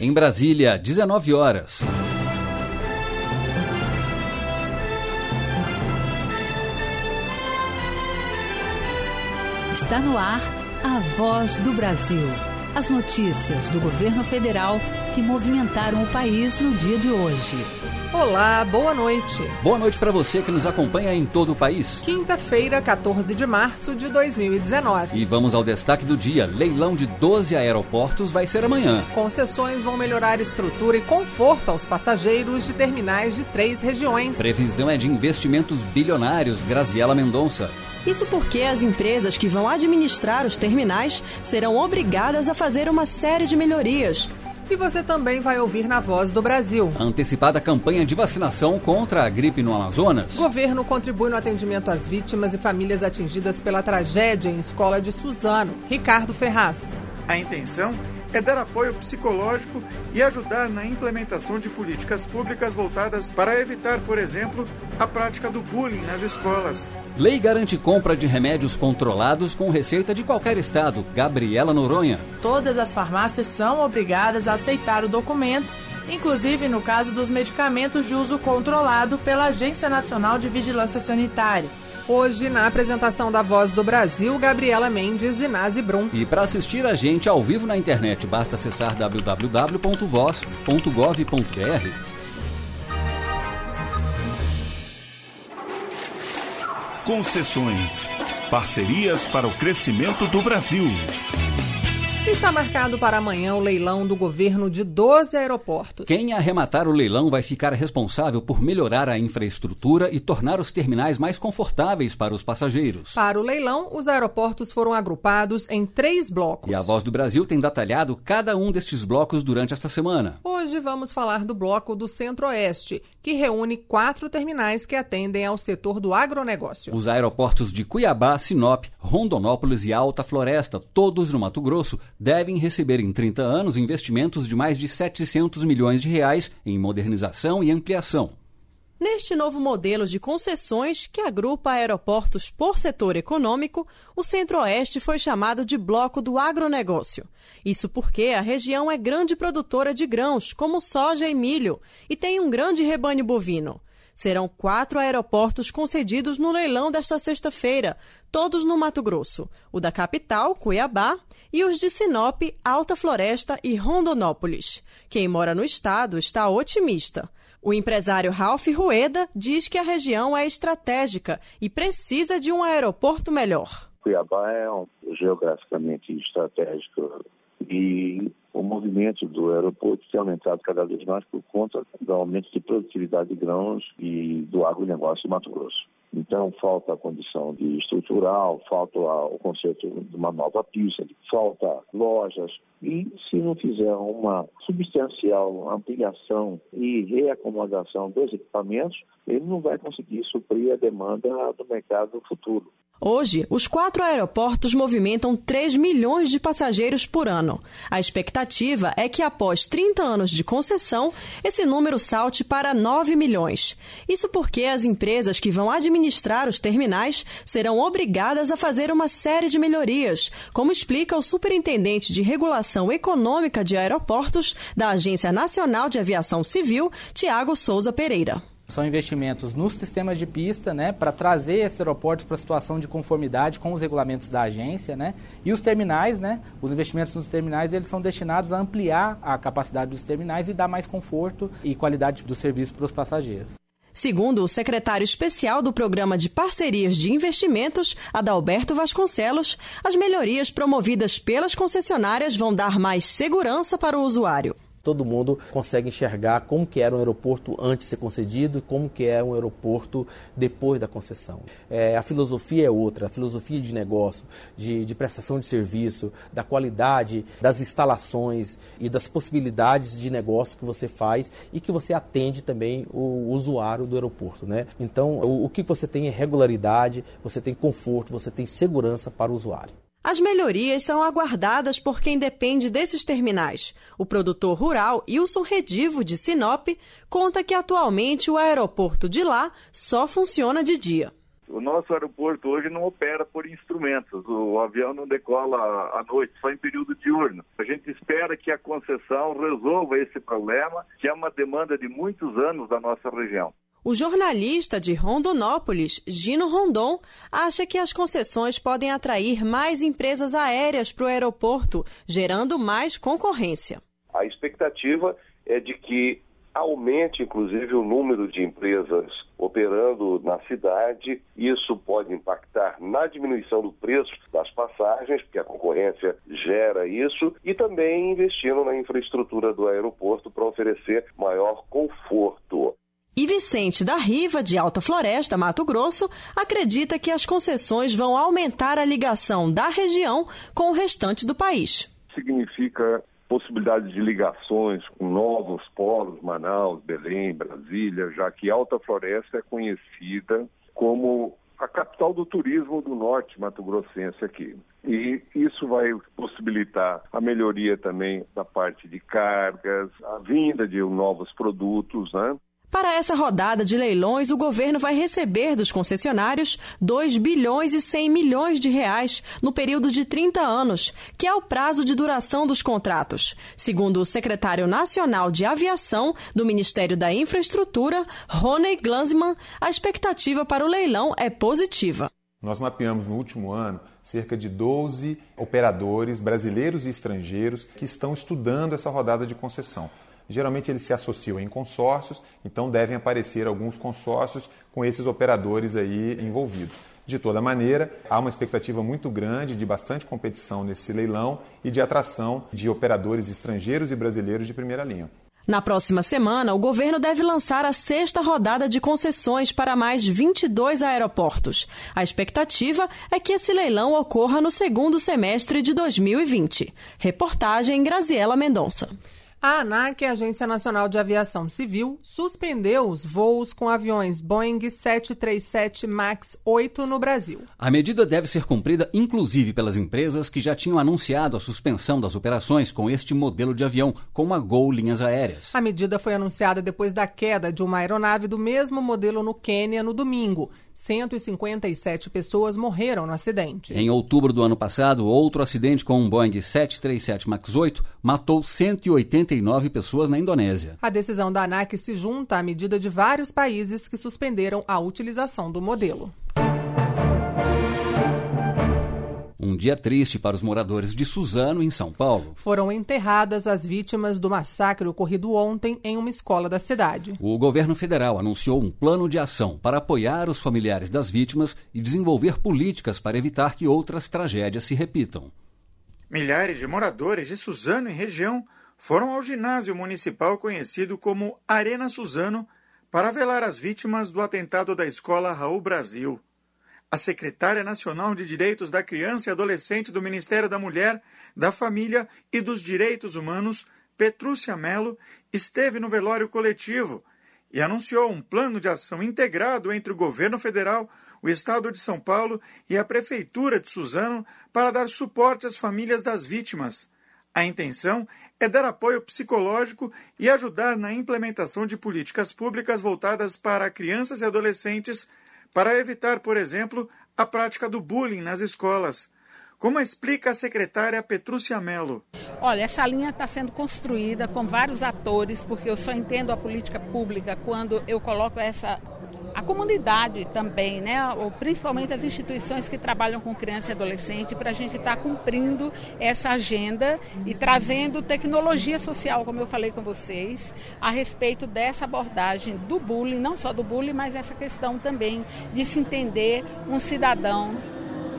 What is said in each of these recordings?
Em Brasília, 19 horas. Está no ar a voz do Brasil. As notícias do governo federal que movimentaram o país no dia de hoje. Olá, boa noite. Boa noite para você que nos acompanha em todo o país. Quinta-feira, 14 de março de 2019. E vamos ao destaque do dia: leilão de 12 aeroportos vai ser amanhã. Concessões vão melhorar estrutura e conforto aos passageiros de terminais de três regiões. Previsão é de investimentos bilionários, Graziela Mendonça. Isso porque as empresas que vão administrar os terminais serão obrigadas a fazer uma série de melhorias. E você também vai ouvir na Voz do Brasil. Antecipada campanha de vacinação contra a gripe no Amazonas. Governo contribui no atendimento às vítimas e famílias atingidas pela tragédia em escola de Suzano. Ricardo Ferraz. A intenção é dar apoio psicológico e ajudar na implementação de políticas públicas voltadas para evitar, por exemplo, a prática do bullying nas escolas. Lei garante compra de remédios controlados com receita de qualquer estado. Gabriela Noronha. Todas as farmácias são obrigadas a aceitar o documento, inclusive no caso dos medicamentos de uso controlado pela Agência Nacional de Vigilância Sanitária. Hoje, na apresentação da Voz do Brasil, Gabriela Mendes e Nazi Brum. E para assistir a gente ao vivo na internet, basta acessar www.voz.gov.br. Concessões. Parcerias para o crescimento do Brasil. Está marcado para amanhã o leilão do governo de 12 aeroportos. Quem arrematar o leilão vai ficar responsável por melhorar a infraestrutura e tornar os terminais mais confortáveis para os passageiros. Para o leilão, os aeroportos foram agrupados em três blocos. E a Voz do Brasil tem detalhado cada um destes blocos durante esta semana. Hoje vamos falar do bloco do Centro-Oeste, que reúne quatro terminais que atendem ao setor do agronegócio. Os aeroportos de Cuiabá, Sinop, Rondonópolis e Alta Floresta, todos no Mato Grosso, devem receber em 30 anos investimentos de mais de 700 milhões de reais em modernização e ampliação. Neste novo modelo de concessões que agrupa aeroportos por setor econômico, o Centro-Oeste foi chamado de Bloco do Agronegócio. Isso porque a região é grande produtora de grãos, como soja e milho, e tem um grande rebanho bovino. Serão quatro aeroportos concedidos no leilão desta sexta-feira, todos no Mato Grosso: o da capital, Cuiabá, e os de Sinop, Alta Floresta e Rondonópolis. Quem mora no estado está otimista. O empresário Ralph Rueda diz que a região é estratégica e precisa de um aeroporto melhor. Cuiabá é um, geograficamente estratégico e o movimento do aeroporto tem aumentado cada vez mais por conta do aumento de produtividade de grãos e do agronegócio do Mato Grosso. Então, falta a condição de estrutural, falta o conceito de uma nova pista, falta lojas. E se não fizer uma substancial ampliação e reacomodação dos equipamentos, ele não vai conseguir suprir a demanda do mercado futuro. Hoje, os quatro aeroportos movimentam 3 milhões de passageiros por ano. A expectativa é que, após 30 anos de concessão, esse número salte para 9 milhões. Isso porque as empresas que vão administrar os terminais serão obrigadas a fazer uma série de melhorias, como explica o superintendente de regulação econômica de aeroportos da Agência Nacional de Aviação Civil, Tiago Souza Pereira. São investimentos nos sistemas de pista, né, para trazer esses aeroportos para a situação de conformidade com os regulamentos da agência, né, e os terminais, né, os investimentos nos terminais, eles são destinados a ampliar a capacidade dos terminais e dar mais conforto e qualidade do serviço para os passageiros. Segundo o secretário especial do Programa de Parcerias de Investimentos, Adalberto Vasconcelos, as melhorias promovidas pelas concessionárias vão dar mais segurança para o usuário todo mundo consegue enxergar como que era um aeroporto antes de ser concedido e como que é um aeroporto depois da concessão. É, a filosofia é outra, a filosofia de negócio, de, de, prestação de serviço, da qualidade das instalações e das possibilidades de negócio que você faz e que você atende também o usuário do aeroporto. Né? Então, o, o que você tem é regularidade, você tem conforto, você tem segurança para o usuário. As melhorias são aguardadas por quem depende desses terminais. O produtor rural Wilson Redivo, de Sinop, conta que atualmente o aeroporto de lá só funciona de dia. O nosso aeroporto hoje não opera por instrumentos. O avião não decola à noite, só em período diurno. A gente espera que a concessão resolva esse problema, que é uma demanda de muitos anos da nossa região. O jornalista de Rondonópolis, Gino Rondon, acha que as concessões podem atrair mais empresas aéreas para o aeroporto, gerando mais concorrência. A expectativa é de que aumente, inclusive, o número de empresas operando na cidade. Isso pode impactar na diminuição do preço das passagens, porque a concorrência gera isso, e também investindo na infraestrutura do aeroporto para oferecer maior conforto. E Vicente da Riva, de Alta Floresta, Mato Grosso, acredita que as concessões vão aumentar a ligação da região com o restante do país. Significa possibilidade de ligações com novos polos, Manaus, Belém, Brasília, já que Alta Floresta é conhecida como a capital do turismo do norte mato-grossense aqui. E isso vai possibilitar a melhoria também da parte de cargas, a vinda de novos produtos, né? Para essa rodada de leilões, o governo vai receber dos concessionários 2 bilhões e 100 milhões de reais no período de 30 anos, que é o prazo de duração dos contratos. Segundo o secretário nacional de aviação do Ministério da Infraestrutura, Rony Glansman, a expectativa para o leilão é positiva. Nós mapeamos no último ano cerca de 12 operadores brasileiros e estrangeiros que estão estudando essa rodada de concessão. Geralmente eles se associam em consórcios, então devem aparecer alguns consórcios com esses operadores aí envolvidos. De toda maneira, há uma expectativa muito grande de bastante competição nesse leilão e de atração de operadores estrangeiros e brasileiros de primeira linha. Na próxima semana, o governo deve lançar a sexta rodada de concessões para mais 22 aeroportos. A expectativa é que esse leilão ocorra no segundo semestre de 2020. Reportagem Graziela Mendonça. A ANAC, a Agência Nacional de Aviação Civil, suspendeu os voos com aviões Boeing 737 MAX 8 no Brasil. A medida deve ser cumprida inclusive pelas empresas que já tinham anunciado a suspensão das operações com este modelo de avião, como a Gol Linhas Aéreas. A medida foi anunciada depois da queda de uma aeronave do mesmo modelo no Quênia no domingo. 157 pessoas morreram no acidente. Em outubro do ano passado, outro acidente com um Boeing 737 MAX 8 matou 189 pessoas na Indonésia. A decisão da ANAC se junta à medida de vários países que suspenderam a utilização do modelo. Um dia triste para os moradores de Suzano, em São Paulo. Foram enterradas as vítimas do massacre ocorrido ontem em uma escola da cidade. O governo federal anunciou um plano de ação para apoiar os familiares das vítimas e desenvolver políticas para evitar que outras tragédias se repitam. Milhares de moradores de Suzano e região foram ao ginásio municipal conhecido como Arena Suzano para velar as vítimas do atentado da escola Raul Brasil. A secretária nacional de Direitos da Criança e Adolescente do Ministério da Mulher, da Família e dos Direitos Humanos, Petrúcia Mello, esteve no velório coletivo e anunciou um plano de ação integrado entre o governo federal, o estado de São Paulo e a prefeitura de Suzano para dar suporte às famílias das vítimas. A intenção é dar apoio psicológico e ajudar na implementação de políticas públicas voltadas para crianças e adolescentes para evitar, por exemplo, a prática do bullying nas escolas. Como explica a secretária Petrúcia Mello? Olha, essa linha está sendo construída com vários atores, porque eu só entendo a política pública quando eu coloco essa a comunidade também, né? Ou principalmente as instituições que trabalham com criança e adolescente, para a gente estar tá cumprindo essa agenda e trazendo tecnologia social, como eu falei com vocês, a respeito dessa abordagem do bullying, não só do bullying, mas essa questão também de se entender um cidadão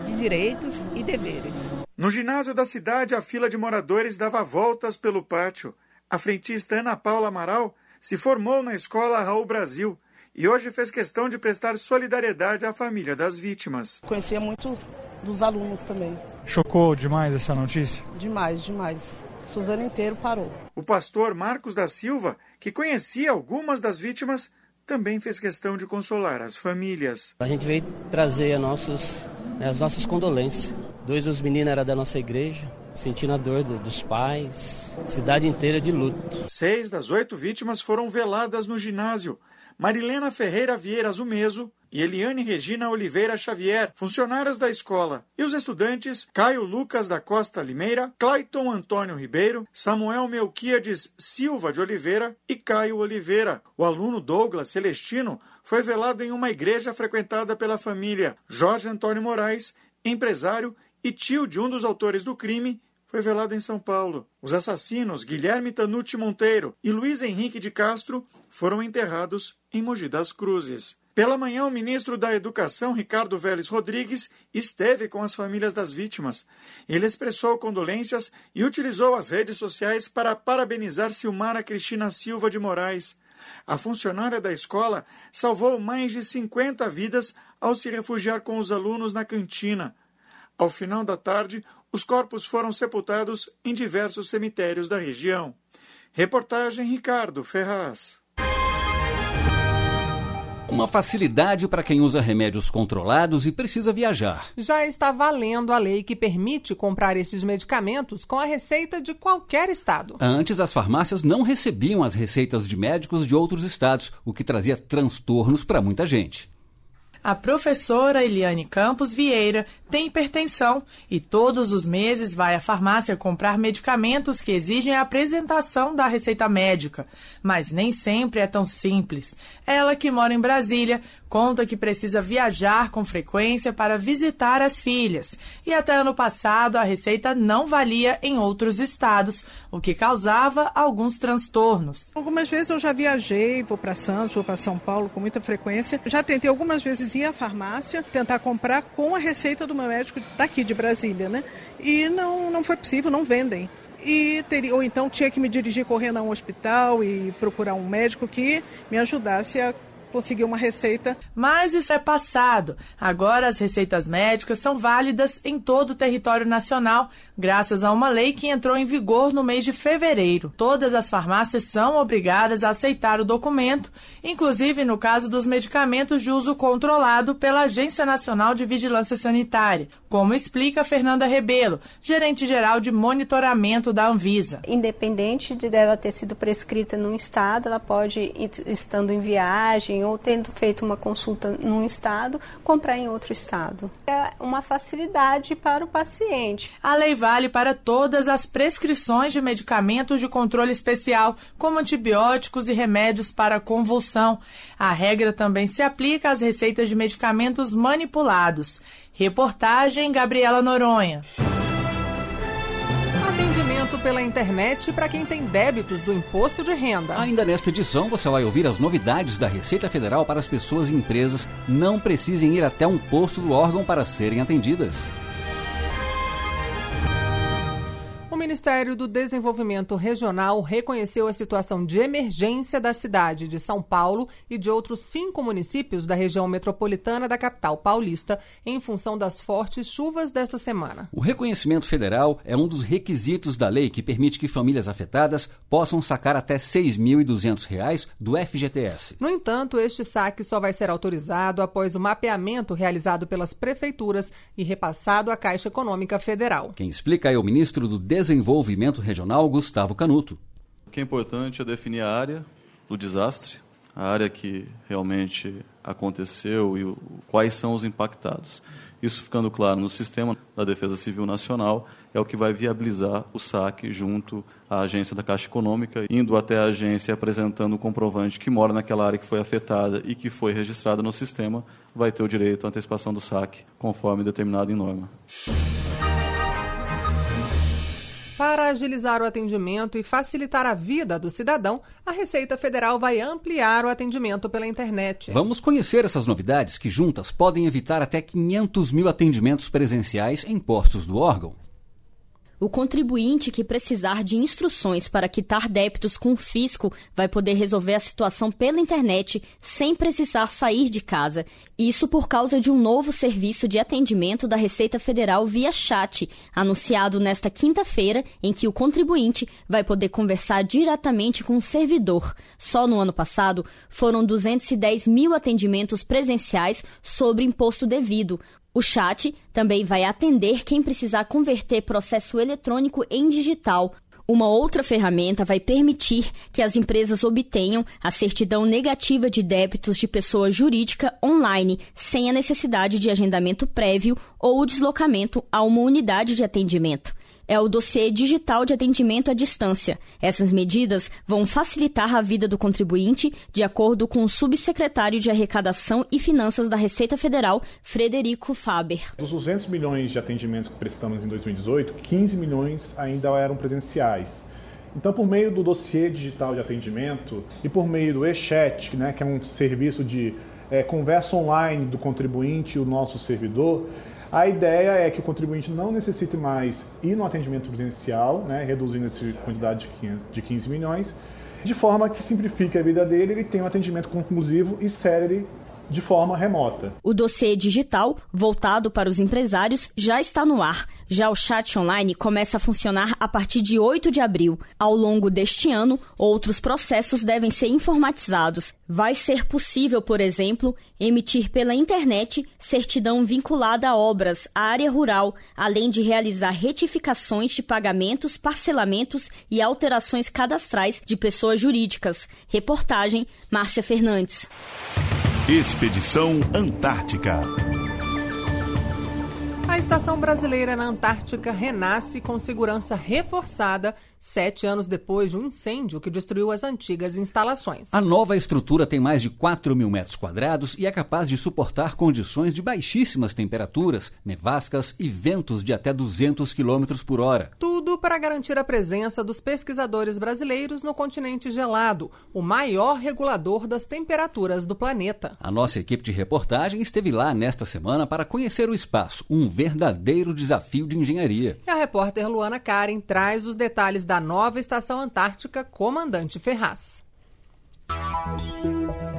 de direitos e deveres. No ginásio da cidade, a fila de moradores dava voltas pelo pátio. A frentista Ana Paula Amaral se formou na escola Raul Brasil e hoje fez questão de prestar solidariedade à família das vítimas. Conhecia muito dos alunos também. Chocou demais essa notícia? Demais, demais. Suzano inteiro parou. O pastor Marcos da Silva, que conhecia algumas das vítimas, também fez questão de consolar as famílias. A gente veio trazer nossos, né, as nossas condolências. Dois dos meninos eram da nossa igreja, sentindo a dor dos pais, cidade inteira de luto. Seis das oito vítimas foram veladas no ginásio. Marilena Ferreira Vieira Zumeso e Eliane Regina Oliveira Xavier, funcionárias da escola, e os estudantes Caio Lucas da Costa Limeira, Clayton Antônio Ribeiro, Samuel Melquiades Silva de Oliveira e Caio Oliveira. O aluno Douglas Celestino foi velado em uma igreja frequentada pela família. Jorge Antônio Moraes, empresário e tio de um dos autores do crime, foi velado em São Paulo. Os assassinos Guilherme Tanucci Monteiro e Luiz Henrique de Castro foram enterrados em Mogi das Cruzes. Pela manhã, o ministro da Educação, Ricardo Vélez Rodrigues, esteve com as famílias das vítimas. Ele expressou condolências e utilizou as redes sociais para parabenizar Silmara Cristina Silva de Moraes. A funcionária da escola salvou mais de 50 vidas ao se refugiar com os alunos na cantina. Ao final da tarde, os corpos foram sepultados em diversos cemitérios da região. Reportagem Ricardo Ferraz. Uma facilidade para quem usa remédios controlados e precisa viajar. Já está valendo a lei que permite comprar esses medicamentos com a receita de qualquer estado. Antes, as farmácias não recebiam as receitas de médicos de outros estados, o que trazia transtornos para muita gente. A professora Eliane Campos Vieira tem hipertensão e todos os meses vai à farmácia comprar medicamentos que exigem a apresentação da receita médica. Mas nem sempre é tão simples. Ela, que mora em Brasília, conta que precisa viajar com frequência para visitar as filhas. E até ano passado a receita não valia em outros estados, o que causava alguns transtornos. Algumas vezes eu já viajei, vou para Santos, vou para São Paulo com muita frequência. Já tentei algumas vezes ir à farmácia, tentar comprar com a receita do meu médico daqui de Brasília, né? E não, não foi possível, não vendem e teria, ou então tinha que me dirigir correndo a um hospital e procurar um médico que me ajudasse a conseguir uma receita. Mas isso é passado. Agora as receitas médicas são válidas em todo o território nacional, graças a uma lei que entrou em vigor no mês de fevereiro. Todas as farmácias são obrigadas a aceitar o documento, inclusive no caso dos medicamentos de uso controlado pela Agência Nacional de Vigilância Sanitária, como explica Fernanda Rebelo, gerente-geral de monitoramento da Anvisa. Independente de dela ter sido prescrita num estado, ela pode, estando em viagem ou tendo feito uma consulta num estado, comprar em outro estado. É uma facilidade para o paciente. A lei vale para todas as prescrições de medicamentos de controle especial, como antibióticos e remédios para convulsão. A regra também se aplica às receitas de medicamentos manipulados. Reportagem Gabriela Noronha atendimento pela internet para quem tem débitos do imposto de renda. Ainda nesta edição você vai ouvir as novidades da Receita Federal para as pessoas e empresas não precisem ir até um posto do órgão para serem atendidas. O Ministério do Desenvolvimento Regional reconheceu a situação de emergência da cidade de São Paulo e de outros cinco municípios da região metropolitana da capital paulista em função das fortes chuvas desta semana. O reconhecimento federal é um dos requisitos da lei que permite que famílias afetadas possam sacar até R$ 6.200 do FGTS. No entanto, este saque só vai ser autorizado após o mapeamento realizado pelas prefeituras e repassado à Caixa Econômica Federal. Quem explica é o ministro do Desenvolvimento Desenvolvimento Regional, Gustavo Canuto. O que é importante é definir a área do desastre, a área que realmente aconteceu e quais são os impactados. Isso ficando claro no sistema da Defesa Civil Nacional é o que vai viabilizar o saque junto à agência da Caixa Econômica, indo até a agência apresentando o comprovante que mora naquela área que foi afetada e que foi registrada no sistema, vai ter o direito à antecipação do saque, conforme determinado em norma. Para agilizar o atendimento e facilitar a vida do cidadão, a Receita Federal vai ampliar o atendimento pela internet. Vamos conhecer essas novidades que juntas podem evitar até 500 mil atendimentos presenciais em postos do órgão. O contribuinte que precisar de instruções para quitar débitos com o fisco vai poder resolver a situação pela internet sem precisar sair de casa. Isso por causa de um novo serviço de atendimento da Receita Federal via chat, anunciado nesta quinta-feira, em que o contribuinte vai poder conversar diretamente com o servidor. Só no ano passado foram 210 mil atendimentos presenciais sobre imposto devido. O chat também vai atender quem precisar converter processo eletrônico em digital. Uma outra ferramenta vai permitir que as empresas obtenham a certidão negativa de débitos de pessoa jurídica online, sem a necessidade de agendamento prévio ou o deslocamento a uma unidade de atendimento é o dossiê digital de atendimento à distância. Essas medidas vão facilitar a vida do contribuinte, de acordo com o subsecretário de Arrecadação e Finanças da Receita Federal, Frederico Faber. Dos 200 milhões de atendimentos que prestamos em 2018, 15 milhões ainda eram presenciais. Então, por meio do dossiê digital de atendimento e por meio do e-chat, né, que é um serviço de é, conversa online do contribuinte e o nosso servidor, a ideia é que o contribuinte não necessite mais ir no atendimento presencial, né, reduzindo essa quantidade de 15 milhões, de forma que simplifique a vida dele, ele tem um atendimento conclusivo e célere de forma remota. O dossiê digital, voltado para os empresários, já está no ar. Já o chat online começa a funcionar a partir de 8 de abril. Ao longo deste ano, outros processos devem ser informatizados. Vai ser possível, por exemplo, emitir pela internet certidão vinculada a obras, à área rural, além de realizar retificações de pagamentos, parcelamentos e alterações cadastrais de pessoas jurídicas. Reportagem Márcia Fernandes. Expedição Antártica. A estação brasileira na Antártica renasce com segurança reforçada sete anos depois de um incêndio que destruiu as antigas instalações. A nova estrutura tem mais de 4 mil metros quadrados e é capaz de suportar condições de baixíssimas temperaturas, nevascas e ventos de até 200 km por hora. Tudo para garantir a presença dos pesquisadores brasileiros no continente gelado, o maior regulador das temperaturas do planeta. A nossa equipe de reportagem esteve lá nesta semana para conhecer o espaço, um verdadeiro desafio de engenharia. E a repórter Luana Karen traz os detalhes da da nova Estação Antártica Comandante Ferraz.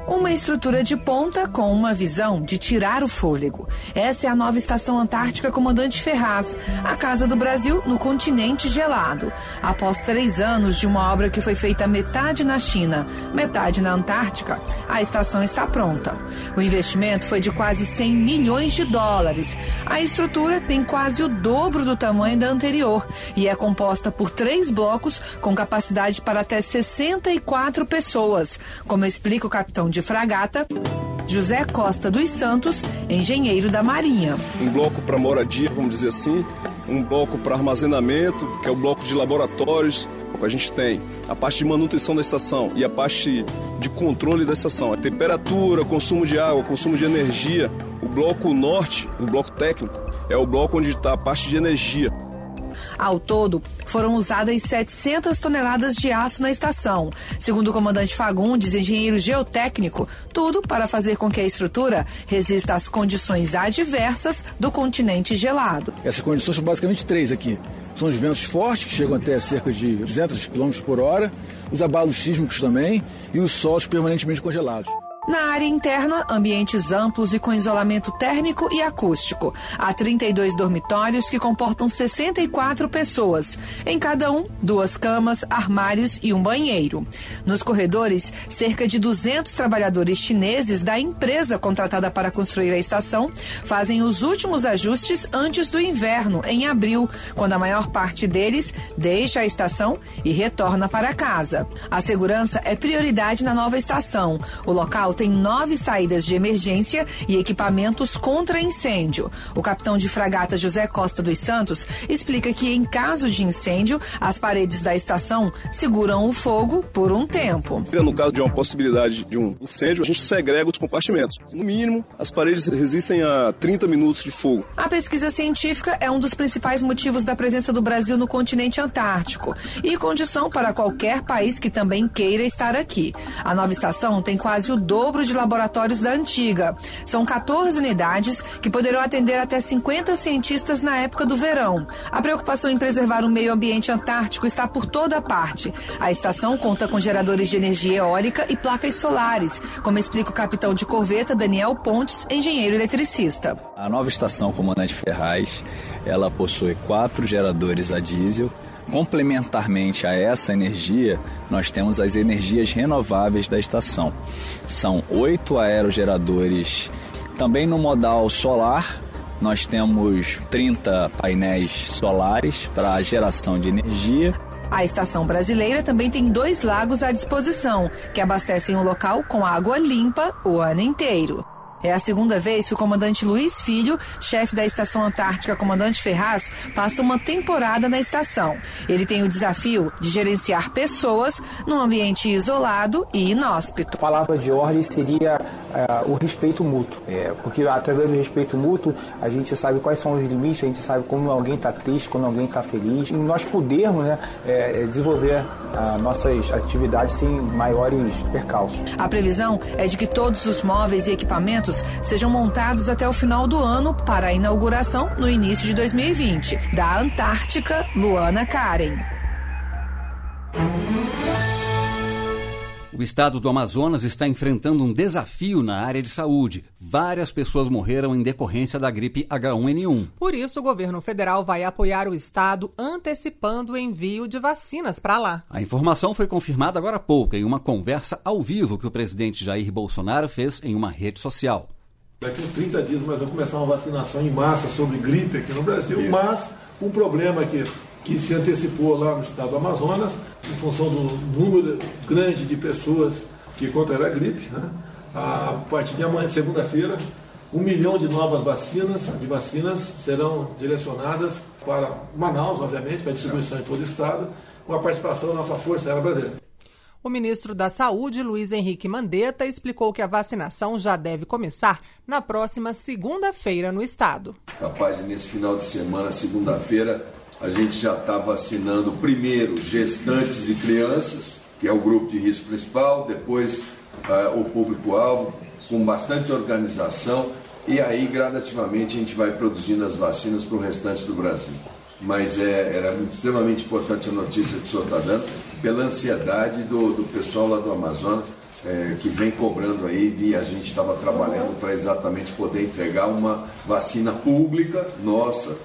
Uma estrutura de ponta com uma visão de tirar o fôlego. Essa é a nova Estação Antártica Comandante Ferraz, a casa do Brasil no continente gelado. Após três anos de uma obra que foi feita metade na China, metade na Antártica, a estação está pronta. O investimento foi de quase 100 milhões de dólares. A estrutura tem quase o dobro do tamanho da anterior e é composta por três blocos com capacidade para até 64 pessoas, como explica o capitão de fragata. José Costa dos Santos, engenheiro da Marinha. Um bloco para moradia, vamos dizer assim, um bloco para armazenamento, que é o bloco de laboratórios. A gente tem a parte de manutenção da estação e a parte de controle da estação. A temperatura, consumo de água, consumo de energia. O bloco norte, o bloco técnico, é o bloco onde está a parte de energia. Ao todo, foram usadas 700 toneladas de aço na estação. Segundo o comandante Fagundes, engenheiro geotécnico, tudo para fazer com que a estrutura resista às condições adversas do continente gelado. Essas condições são basicamente três aqui. São os ventos fortes, que chegam até cerca de 200 km por hora, os abalos sísmicos também e os solos permanentemente congelados. Na área interna, ambientes amplos e com isolamento térmico e acústico. Há 32 dormitórios que comportam 64 pessoas. Em cada um, duas camas, armários e um banheiro. Nos corredores, cerca de 200 trabalhadores chineses da empresa contratada para construir a estação fazem os últimos ajustes antes do inverno, em abril, quando a maior parte deles deixa a estação e retorna para casa. A segurança é prioridade na nova estação. O local tem nove saídas de emergência e equipamentos contra incêndio. O capitão de fragata José Costa dos Santos explica que, em caso de incêndio, as paredes da estação seguram o fogo por um tempo. No caso de uma possibilidade de um incêndio, a gente segrega os compartimentos. No mínimo, as paredes resistem a 30 minutos de fogo. A pesquisa científica é um dos principais motivos da presença do Brasil no continente antártico e condição para qualquer país que também queira estar aqui. A nova estação tem quase o dobro dobro de laboratórios da antiga. São 14 unidades que poderão atender até 50 cientistas na época do verão. A preocupação em preservar o meio ambiente antártico está por toda parte. A estação conta com geradores de energia eólica e placas solares, como explica o capitão de corveta Daniel Pontes, engenheiro eletricista. A nova estação Comandante Ferraz, ela possui quatro geradores a diesel Complementarmente a essa energia, nós temos as energias renováveis da estação. São oito aerogeradores, também no modal solar. Nós temos 30 painéis solares para geração de energia A estação brasileira também tem dois lagos à disposição, que abastecem o local com água limpa o ano inteiro. É a segunda vez que o comandante Luiz Filho, chefe da Estação Antártica Comandante Ferraz, passa uma temporada na estação. Ele tem o desafio de gerenciar pessoas num ambiente isolado e inóspito. A palavra de ordem seria uh, o respeito mútuo, é, porque através do respeito mútuo a gente sabe quais são os limites, a gente sabe como alguém está triste, quando alguém está feliz, e nós podermos né, é, desenvolver uh, nossas atividades sem maiores percalços. A previsão é de que todos os móveis e equipamentos sejam montados até o final do ano para a inauguração no início de 2020. Da Antártica, Luana Karen. O estado do Amazonas está enfrentando um desafio na área de saúde. Várias pessoas morreram em decorrência da gripe H1N1. Por isso, o governo federal vai apoiar o estado antecipando o envio de vacinas para lá. A informação foi confirmada agora há pouco em uma conversa ao vivo que o presidente Jair Bolsonaro fez em uma rede social. Daqui a 30 dias nós vamos começar uma vacinação em massa sobre gripe aqui no Brasil, Isso. mas um problema que que se antecipou lá no estado do Amazonas, em função do número grande de pessoas que contraíram a gripe. Né? A partir de amanhã, segunda-feira, um milhão de novas vacinas, de vacinas serão direcionadas para Manaus, obviamente, para distribuição em todo o estado, com a participação da nossa Força Aérea Brasileira. O ministro da Saúde, Luiz Henrique Mandetta, explicou que a vacinação já deve começar na próxima segunda-feira no estado. Capaz de, nesse final de semana, segunda-feira, a gente já está vacinando primeiro gestantes e crianças, que é o grupo de risco principal, depois uh, o público-alvo, com bastante organização, e aí gradativamente a gente vai produzindo as vacinas para o restante do Brasil. Mas é, era extremamente importante a notícia que o senhor está dando, pela ansiedade do, do pessoal lá do Amazonas, é, que vem cobrando aí, e a gente estava trabalhando para exatamente poder entregar uma vacina pública nossa,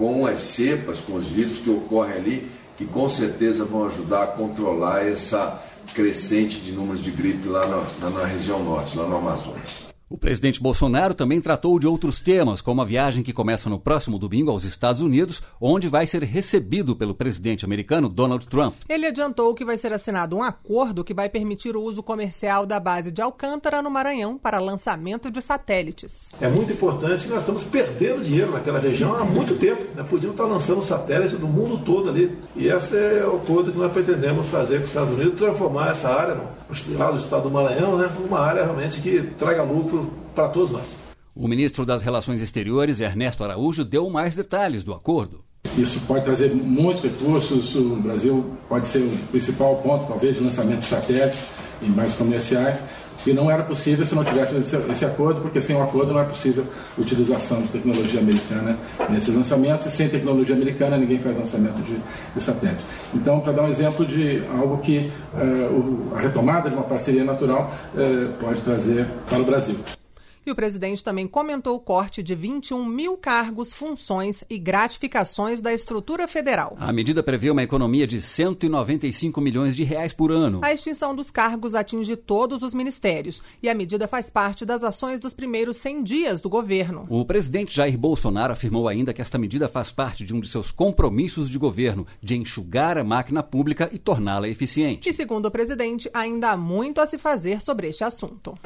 com as cepas, com os vírus que ocorrem ali, que com certeza vão ajudar a controlar essa crescente de números de gripe lá na, na, região norte, lá no Amazonas. O presidente Bolsonaro também tratou de outros temas, como a viagem que começa no próximo domingo aos Estados Unidos, onde vai ser recebido pelo presidente americano Donald Trump. Ele adiantou que vai ser assinado um acordo que vai permitir o uso comercial da base de Alcântara, no Maranhão, para lançamento de satélites. É muito importante que nós estamos perdendo dinheiro naquela região há muito tempo. Né? Podíamos estar lançando satélite do mundo todo ali. E esse é o acordo que nós pretendemos fazer com os Estados Unidos, transformar essa área, lá do estado do Maranhão, né, numa área realmente que traga lucro para todos nós. O ministro das Relações Exteriores, Ernesto Araújo, deu mais detalhes do acordo. Isso pode trazer muitos recursos. O Brasil pode ser o principal ponto, talvez, de lançamento de satélites e mais comerciais. E não era possível se não tivesse esse, esse acordo, porque sem o acordo não é possível utilização de tecnologia americana nesses lançamentos. E sem tecnologia americana, ninguém faz lançamento de, de satélite. Então, para dar um exemplo de algo que uh, a retomada de uma parceria natural uh, pode trazer para o Brasil. E o presidente também comentou o corte de 21 mil cargos, funções e gratificações da estrutura federal. A medida prevê uma economia de 195 milhões de reais por ano. A extinção dos cargos atinge todos os ministérios e a medida faz parte das ações dos primeiros 100 dias do governo. O presidente Jair Bolsonaro afirmou ainda que esta medida faz parte de um de seus compromissos de governo de enxugar a máquina pública e torná-la eficiente. E segundo o presidente, ainda há muito a se fazer sobre este assunto.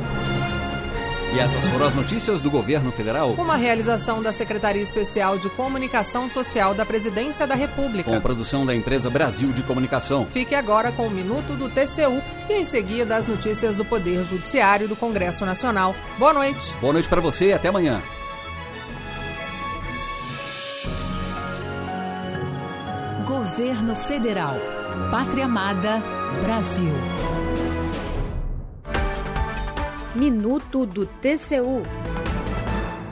E essas foram as notícias do governo federal. Uma realização da Secretaria Especial de Comunicação Social da Presidência da República. Com produção da empresa Brasil de Comunicação. Fique agora com o Minuto do TCU e em seguida as notícias do Poder Judiciário do Congresso Nacional. Boa noite. Boa noite para você e até amanhã. Governo Federal. Pátria Amada. Brasil. Minuto do TCU.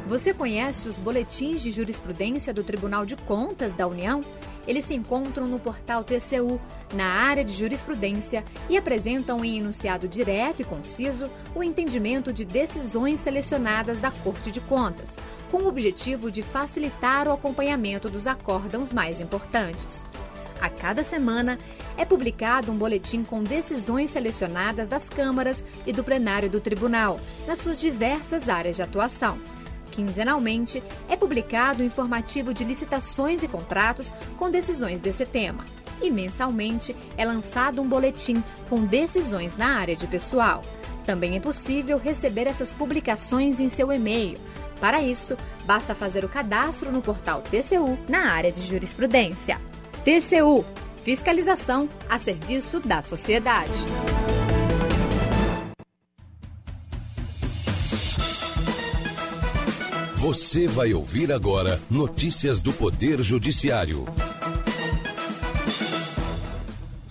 Você conhece os boletins de jurisprudência do Tribunal de Contas da União? Eles se encontram no portal TCU, na área de jurisprudência, e apresentam em enunciado direto e conciso o entendimento de decisões selecionadas da Corte de Contas, com o objetivo de facilitar o acompanhamento dos acórdãos mais importantes. A cada semana é publicado um boletim com decisões selecionadas das câmaras e do plenário do tribunal, nas suas diversas áreas de atuação. Quinzenalmente, é publicado o informativo de licitações e contratos com decisões desse tema. e mensalmente é lançado um boletim com decisões na área de pessoal. Também é possível receber essas publicações em seu e-mail. Para isso, basta fazer o cadastro no portal TCU na área de jurisprudência. TCU Fiscalização a serviço da sociedade. Você vai ouvir agora notícias do Poder Judiciário.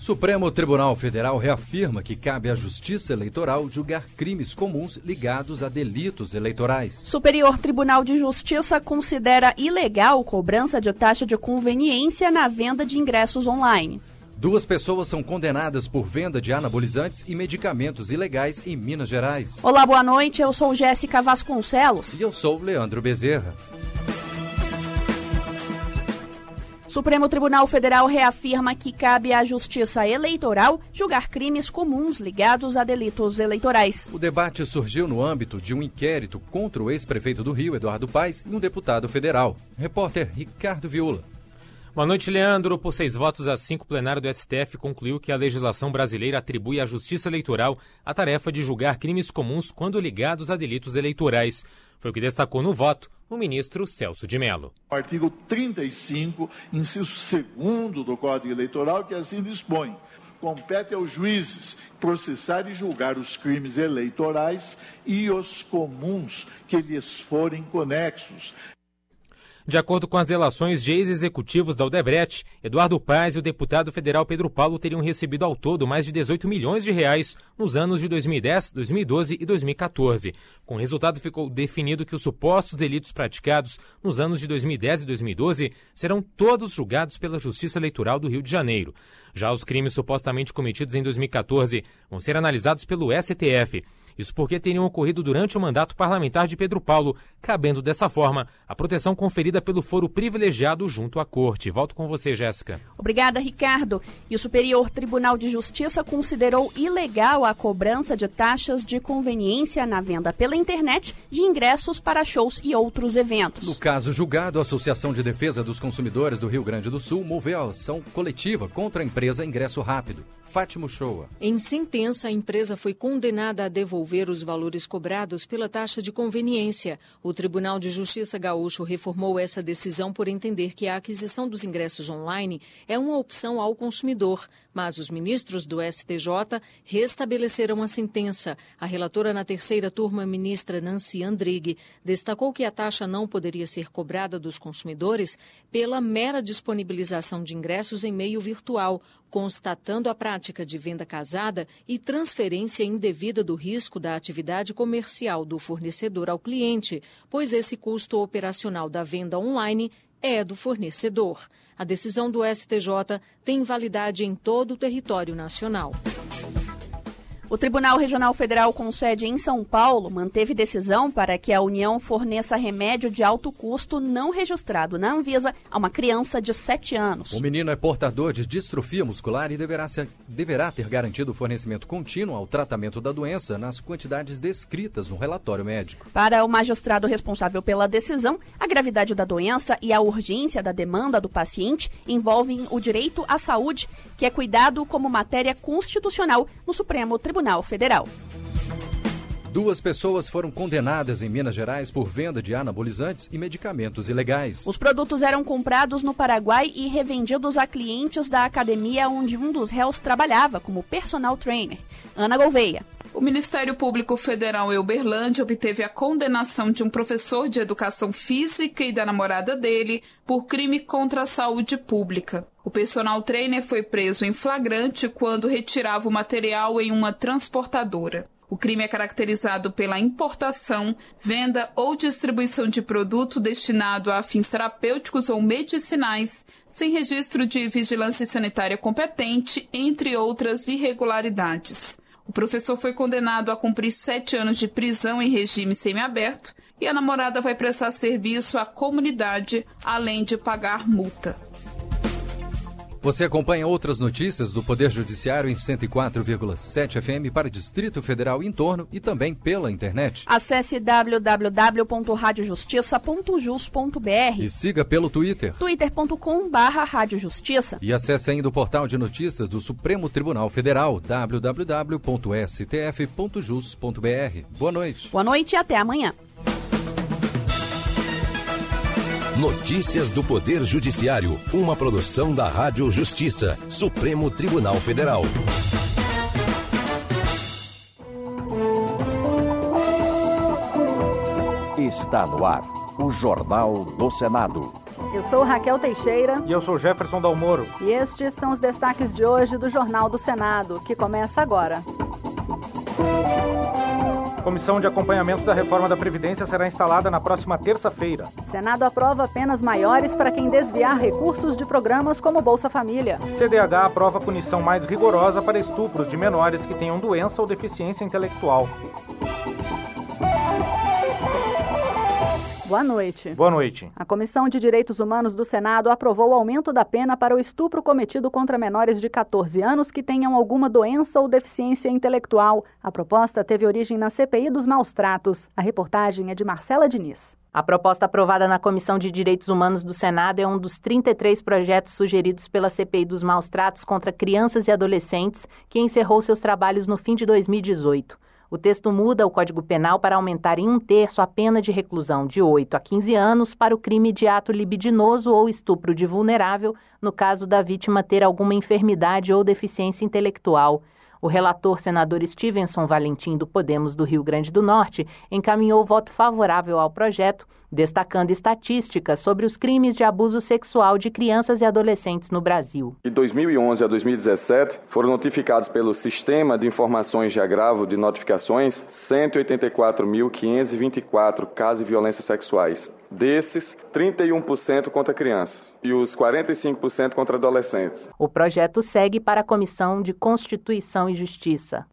Supremo Tribunal Federal reafirma que cabe à Justiça Eleitoral julgar crimes comuns ligados a delitos eleitorais. Superior Tribunal de Justiça considera ilegal cobrança de taxa de conveniência na venda de ingressos online. Duas pessoas são condenadas por venda de anabolizantes e medicamentos ilegais em Minas Gerais. Olá, boa noite. Eu sou Jéssica Vasconcelos. E eu sou Leandro Bezerra. Supremo Tribunal Federal reafirma que cabe à Justiça Eleitoral julgar crimes comuns ligados a delitos eleitorais. O debate surgiu no âmbito de um inquérito contra o ex-prefeito do Rio, Eduardo Paes, e um deputado federal. Repórter Ricardo Viula. Boa noite, Leandro. Por seis votos a cinco, o plenário do STF concluiu que a legislação brasileira atribui à Justiça Eleitoral a tarefa de julgar crimes comuns quando ligados a delitos eleitorais. Foi o que destacou no voto o ministro Celso de Mello. Artigo 35, inciso 2 do Código Eleitoral, que assim dispõe compete aos juízes processar e julgar os crimes eleitorais e os comuns que lhes forem conexos, de acordo com as delações de ex-executivos da Odebrecht, Eduardo Paz e o deputado federal Pedro Paulo teriam recebido ao todo mais de 18 milhões de reais nos anos de 2010, 2012 e 2014. Com o resultado, ficou definido que os supostos delitos praticados nos anos de 2010 e 2012 serão todos julgados pela Justiça Eleitoral do Rio de Janeiro. Já os crimes supostamente cometidos em 2014 vão ser analisados pelo STF. Isso porque teriam ocorrido durante o mandato parlamentar de Pedro Paulo, cabendo dessa forma a proteção conferida pelo foro privilegiado junto à corte. Volto com você, Jéssica. Obrigada, Ricardo. E o Superior Tribunal de Justiça considerou ilegal a cobrança de taxas de conveniência na venda pela internet de ingressos para shows e outros eventos. No caso julgado, a Associação de Defesa dos Consumidores do Rio Grande do Sul moveu a ação coletiva contra a empresa Ingresso Rápido. Fátima Shoa. Em sentença, a empresa foi condenada a devolver os valores cobrados pela taxa de conveniência. O Tribunal de Justiça Gaúcho reformou essa decisão por entender que a aquisição dos ingressos online é uma opção ao consumidor. Mas os ministros do STJ restabeleceram a sentença. A relatora na terceira turma, ministra Nancy Andrighi, destacou que a taxa não poderia ser cobrada dos consumidores pela mera disponibilização de ingressos em meio virtual, constatando a prática de venda casada e transferência indevida do risco da atividade comercial do fornecedor ao cliente, pois esse custo operacional da venda online é do fornecedor. A decisão do STJ tem validade em todo o território nacional. O Tribunal Regional Federal com sede em São Paulo manteve decisão para que a União forneça remédio de alto custo não registrado na Anvisa a uma criança de 7 anos. O menino é portador de distrofia muscular e deverá, ser, deverá ter garantido o fornecimento contínuo ao tratamento da doença nas quantidades descritas no relatório médico. Para o magistrado responsável pela decisão, a gravidade da doença e a urgência da demanda do paciente envolvem o direito à saúde, que é cuidado como matéria constitucional no Supremo Tribunal Tribunal Federal. Duas pessoas foram condenadas em Minas Gerais por venda de anabolizantes e medicamentos ilegais. Os produtos eram comprados no Paraguai e revendidos a clientes da academia onde um dos réus trabalhava como personal trainer. Ana Gouveia. O Ministério Público Federal em Uberlândia obteve a condenação de um professor de educação física e da namorada dele por crime contra a saúde pública. O personal trainer foi preso em flagrante quando retirava o material em uma transportadora. O crime é caracterizado pela importação, venda ou distribuição de produto destinado a fins terapêuticos ou medicinais, sem registro de vigilância sanitária competente, entre outras irregularidades. O professor foi condenado a cumprir sete anos de prisão em regime semiaberto e a namorada vai prestar serviço à comunidade, além de pagar multa. Você acompanha outras notícias do Poder Judiciário em 104,7 FM para Distrito Federal em torno e também pela internet. Acesse www.radiojustiça.jus.br E siga pelo Twitter. twitter.com/barra radiojustiça. E acesse ainda o portal de notícias do Supremo Tribunal Federal, www.stf.jus.br. Boa noite. Boa noite e até amanhã. Notícias do Poder Judiciário, uma produção da Rádio Justiça, Supremo Tribunal Federal. Está no ar o Jornal do Senado. Eu sou Raquel Teixeira. E eu sou Jefferson Dalmoro. E estes são os destaques de hoje do Jornal do Senado, que começa agora. Comissão de acompanhamento da reforma da Previdência será instalada na próxima terça-feira. Senado aprova penas maiores para quem desviar recursos de programas como Bolsa Família. CDH aprova punição mais rigorosa para estupros de menores que tenham doença ou deficiência intelectual. Boa noite. Boa noite. A Comissão de Direitos Humanos do Senado aprovou o aumento da pena para o estupro cometido contra menores de 14 anos que tenham alguma doença ou deficiência intelectual. A proposta teve origem na CPI dos maus tratos. A reportagem é de Marcela Diniz. A proposta aprovada na Comissão de Direitos Humanos do Senado é um dos 33 projetos sugeridos pela CPI dos maus tratos contra crianças e adolescentes, que encerrou seus trabalhos no fim de 2018. O texto muda o Código Penal para aumentar em um terço a pena de reclusão de 8 a 15 anos para o crime de ato libidinoso ou estupro de vulnerável, no caso da vítima ter alguma enfermidade ou deficiência intelectual. O relator senador Stevenson Valentim do Podemos do Rio Grande do Norte encaminhou voto favorável ao projeto, destacando estatísticas sobre os crimes de abuso sexual de crianças e adolescentes no Brasil. De 2011 a 2017, foram notificados pelo Sistema de Informações de Agravo de Notificações 184.524 casos de violência sexuais. Desses, 31% contra crianças e os 45% contra adolescentes. O projeto segue para a Comissão de Constituição e Justiça.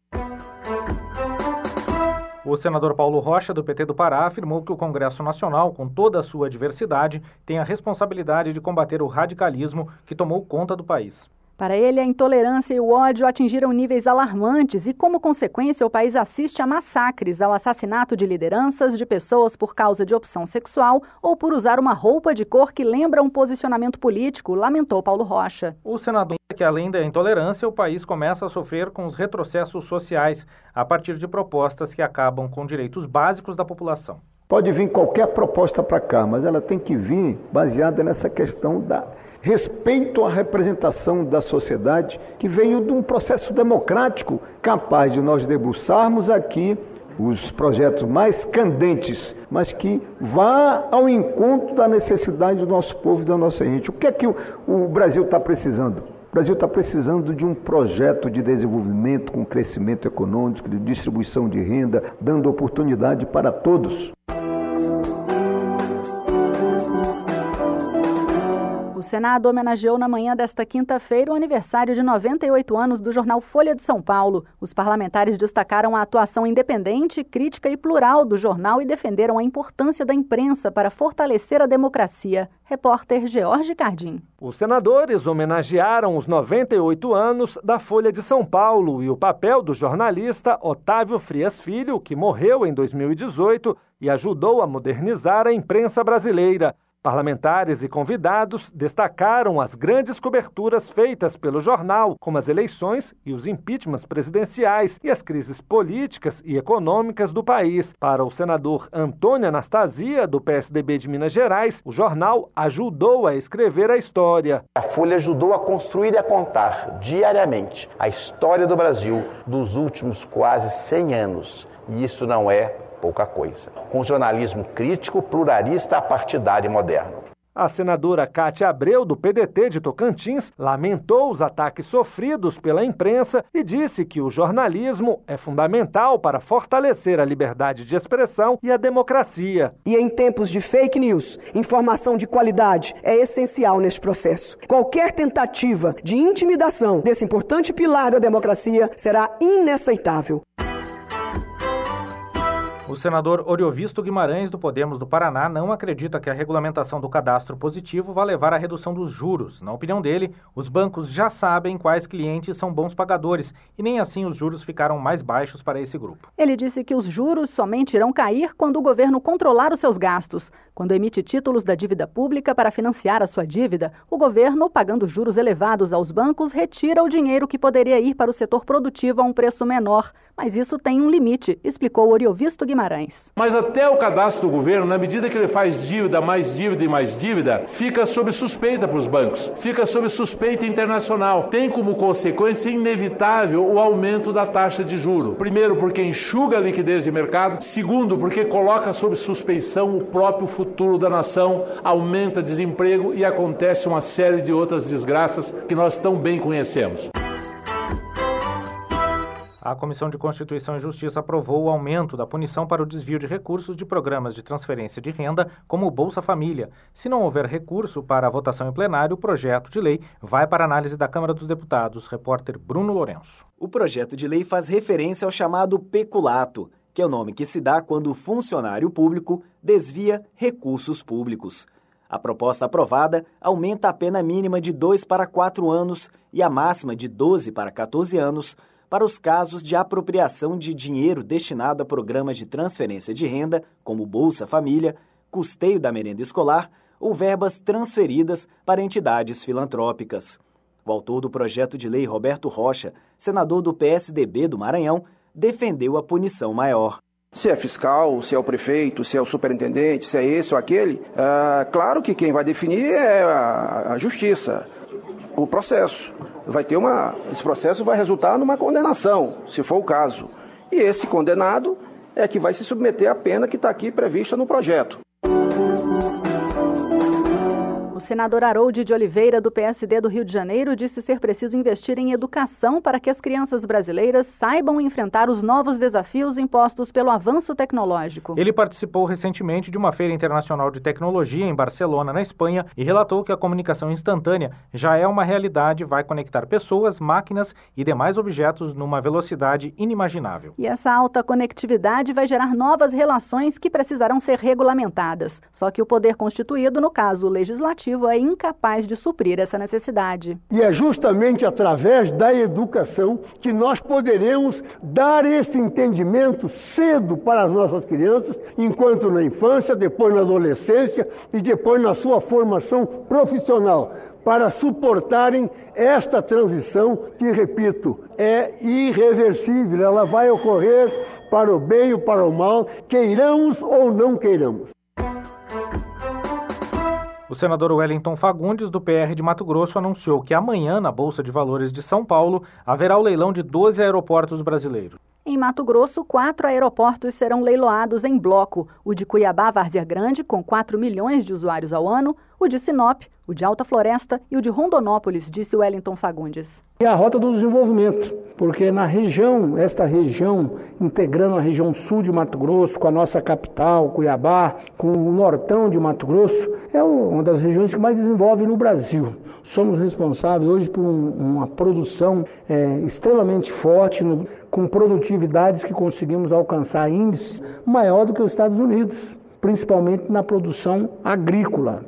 O senador Paulo Rocha, do PT do Pará, afirmou que o Congresso Nacional, com toda a sua diversidade, tem a responsabilidade de combater o radicalismo que tomou conta do país. Para ele, a intolerância e o ódio atingiram níveis alarmantes e, como consequência, o país assiste a massacres, ao assassinato de lideranças, de pessoas por causa de opção sexual ou por usar uma roupa de cor que lembra um posicionamento político, lamentou Paulo Rocha. O senador que, além da intolerância, o país começa a sofrer com os retrocessos sociais a partir de propostas que acabam com direitos básicos da população. Pode vir qualquer proposta para cá, mas ela tem que vir baseada nessa questão da respeito à representação da sociedade que veio de um processo democrático capaz de nós debruçarmos aqui os projetos mais candentes, mas que vá ao encontro da necessidade do nosso povo e da nossa gente. O que é que o, o Brasil está precisando? O Brasil está precisando de um projeto de desenvolvimento com crescimento econômico, de distribuição de renda, dando oportunidade para todos. Senado homenageou na manhã desta quinta-feira o aniversário de 98 anos do jornal Folha de São Paulo. Os parlamentares destacaram a atuação independente, crítica e plural do jornal e defenderam a importância da imprensa para fortalecer a democracia. Repórter George Cardim. Os senadores homenagearam os 98 anos da Folha de São Paulo e o papel do jornalista Otávio Frias Filho, que morreu em 2018 e ajudou a modernizar a imprensa brasileira. Parlamentares e convidados destacaram as grandes coberturas feitas pelo jornal, como as eleições e os impeachments presidenciais e as crises políticas e econômicas do país. Para o senador Antônio Anastasia, do PSDB de Minas Gerais, o jornal ajudou a escrever a história. A Folha ajudou a construir e a contar diariamente a história do Brasil dos últimos quase 100 anos. E isso não é pouca coisa. Com jornalismo crítico, pluralista, partidário e moderno. A senadora Cátia Abreu, do PDT de Tocantins, lamentou os ataques sofridos pela imprensa e disse que o jornalismo é fundamental para fortalecer a liberdade de expressão e a democracia. E em tempos de fake news, informação de qualidade é essencial neste processo. Qualquer tentativa de intimidação desse importante pilar da democracia será inaceitável. O senador Oriovisto Guimarães, do Podemos do Paraná, não acredita que a regulamentação do cadastro positivo vá levar à redução dos juros. Na opinião dele, os bancos já sabem quais clientes são bons pagadores e nem assim os juros ficaram mais baixos para esse grupo. Ele disse que os juros somente irão cair quando o governo controlar os seus gastos. Quando emite títulos da dívida pública para financiar a sua dívida, o governo, pagando juros elevados aos bancos, retira o dinheiro que poderia ir para o setor produtivo a um preço menor. Mas isso tem um limite, explicou Oriovisto Guimarães. Mas até o cadastro do governo, na medida que ele faz dívida, mais dívida e mais dívida, fica sob suspeita para os bancos, fica sob suspeita internacional. Tem como consequência inevitável o aumento da taxa de juro. Primeiro, porque enxuga a liquidez de mercado. Segundo, porque coloca sob suspeição o próprio futuro da nação, aumenta desemprego e acontece uma série de outras desgraças que nós tão bem conhecemos. A Comissão de Constituição e Justiça aprovou o aumento da punição para o desvio de recursos de programas de transferência de renda, como o Bolsa Família. Se não houver recurso para a votação em plenário, o projeto de lei vai para análise da Câmara dos Deputados. Repórter Bruno Lourenço. O projeto de lei faz referência ao chamado peculato, que é o nome que se dá quando o funcionário público desvia recursos públicos. A proposta aprovada aumenta a pena mínima de 2 para 4 anos e a máxima de 12 para 14 anos para os casos de apropriação de dinheiro destinado a programas de transferência de renda, como Bolsa Família, custeio da merenda escolar ou verbas transferidas para entidades filantrópicas. O autor do projeto de lei, Roberto Rocha, senador do PSDB do Maranhão, defendeu a punição maior. Se é fiscal, se é o prefeito, se é o superintendente, se é esse ou aquele, é, claro que quem vai definir é a, a justiça, o processo vai ter uma. Esse processo vai resultar numa condenação, se for o caso. E esse condenado é que vai se submeter à pena que está aqui prevista no projeto. Senador Harold de Oliveira, do PSD do Rio de Janeiro, disse ser preciso investir em educação para que as crianças brasileiras saibam enfrentar os novos desafios impostos pelo avanço tecnológico. Ele participou recentemente de uma feira internacional de tecnologia em Barcelona, na Espanha, e relatou que a comunicação instantânea já é uma realidade e vai conectar pessoas, máquinas e demais objetos numa velocidade inimaginável. E essa alta conectividade vai gerar novas relações que precisarão ser regulamentadas. Só que o poder constituído, no caso legislativo, é incapaz de suprir essa necessidade. E é justamente através da educação que nós poderemos dar esse entendimento cedo para as nossas crianças, enquanto na infância, depois na adolescência e depois na sua formação profissional para suportarem esta transição que, repito, é irreversível. Ela vai ocorrer para o bem ou para o mal, queiramos ou não queiramos. O senador Wellington Fagundes, do PR de Mato Grosso, anunciou que amanhã, na Bolsa de Valores de São Paulo, haverá o leilão de 12 aeroportos brasileiros. Em Mato Grosso, quatro aeroportos serão leiloados em bloco: o de Cuiabá, Várzea Grande, com 4 milhões de usuários ao ano, o de Sinop, o de Alta Floresta e o de Rondonópolis, disse Wellington Fagundes. É a rota do desenvolvimento, porque na região, esta região, integrando a região sul de Mato Grosso, com a nossa capital, Cuiabá, com o nortão de Mato Grosso, é uma das regiões que mais desenvolve no Brasil. Somos responsáveis hoje por uma produção é, extremamente forte, no, com produtividades que conseguimos alcançar índices maior do que os Estados Unidos, principalmente na produção agrícola.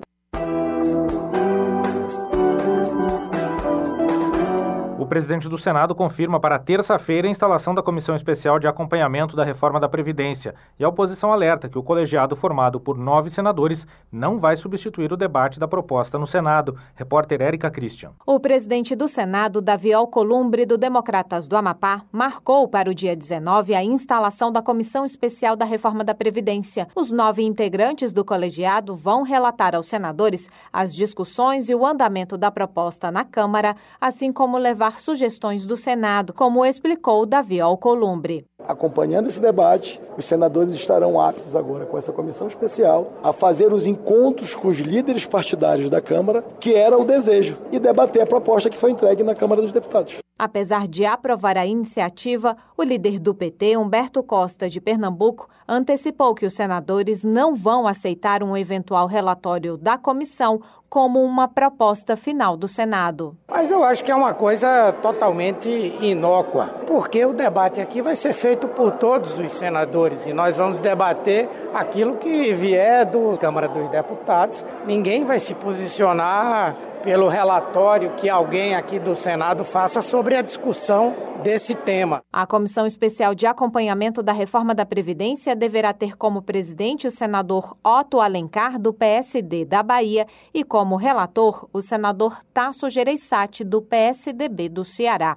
Presidente do Senado confirma para terça-feira a instalação da Comissão Especial de Acompanhamento da Reforma da Previdência e a oposição alerta que o colegiado formado por nove senadores não vai substituir o debate da proposta no Senado. Repórter Érica Christian. O presidente do Senado, Davi Alcolumbre, do Democratas do Amapá, marcou para o dia 19 a instalação da Comissão Especial da Reforma da Previdência. Os nove integrantes do colegiado vão relatar aos senadores as discussões e o andamento da proposta na Câmara, assim como levar sugestões do Senado, como explicou Davi Alcolumbre. Acompanhando esse debate, os senadores estarão aptos agora com essa comissão especial a fazer os encontros com os líderes partidários da Câmara, que era o desejo, e debater a proposta que foi entregue na Câmara dos Deputados. Apesar de aprovar a iniciativa, o líder do PT, Humberto Costa, de Pernambuco, antecipou que os senadores não vão aceitar um eventual relatório da comissão como uma proposta final do Senado. Mas eu acho que é uma coisa totalmente inócua, porque o debate aqui vai ser feito por todos os senadores e nós vamos debater aquilo que vier do Câmara dos Deputados. Ninguém vai se posicionar pelo relatório que alguém aqui do Senado faça sobre a discussão desse tema. A Comissão Especial de Acompanhamento da Reforma da Previdência deverá ter como presidente o senador Otto Alencar, do PSD da Bahia, e como relator o senador Tasso Gereissati, do PSDB do Ceará.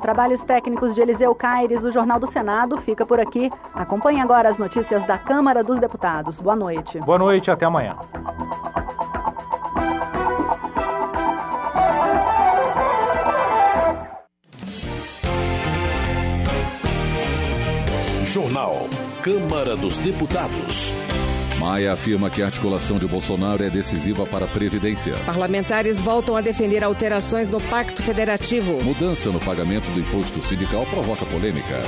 Com trabalhos técnicos de Eliseu Caires, o Jornal do Senado fica por aqui. Acompanhe agora as notícias da Câmara dos Deputados. Boa noite. Boa noite, até amanhã. Jornal. Câmara dos Deputados. Maia afirma que a articulação de Bolsonaro é decisiva para a Previdência. Parlamentares voltam a defender alterações no Pacto Federativo. Mudança no pagamento do imposto sindical provoca polêmica.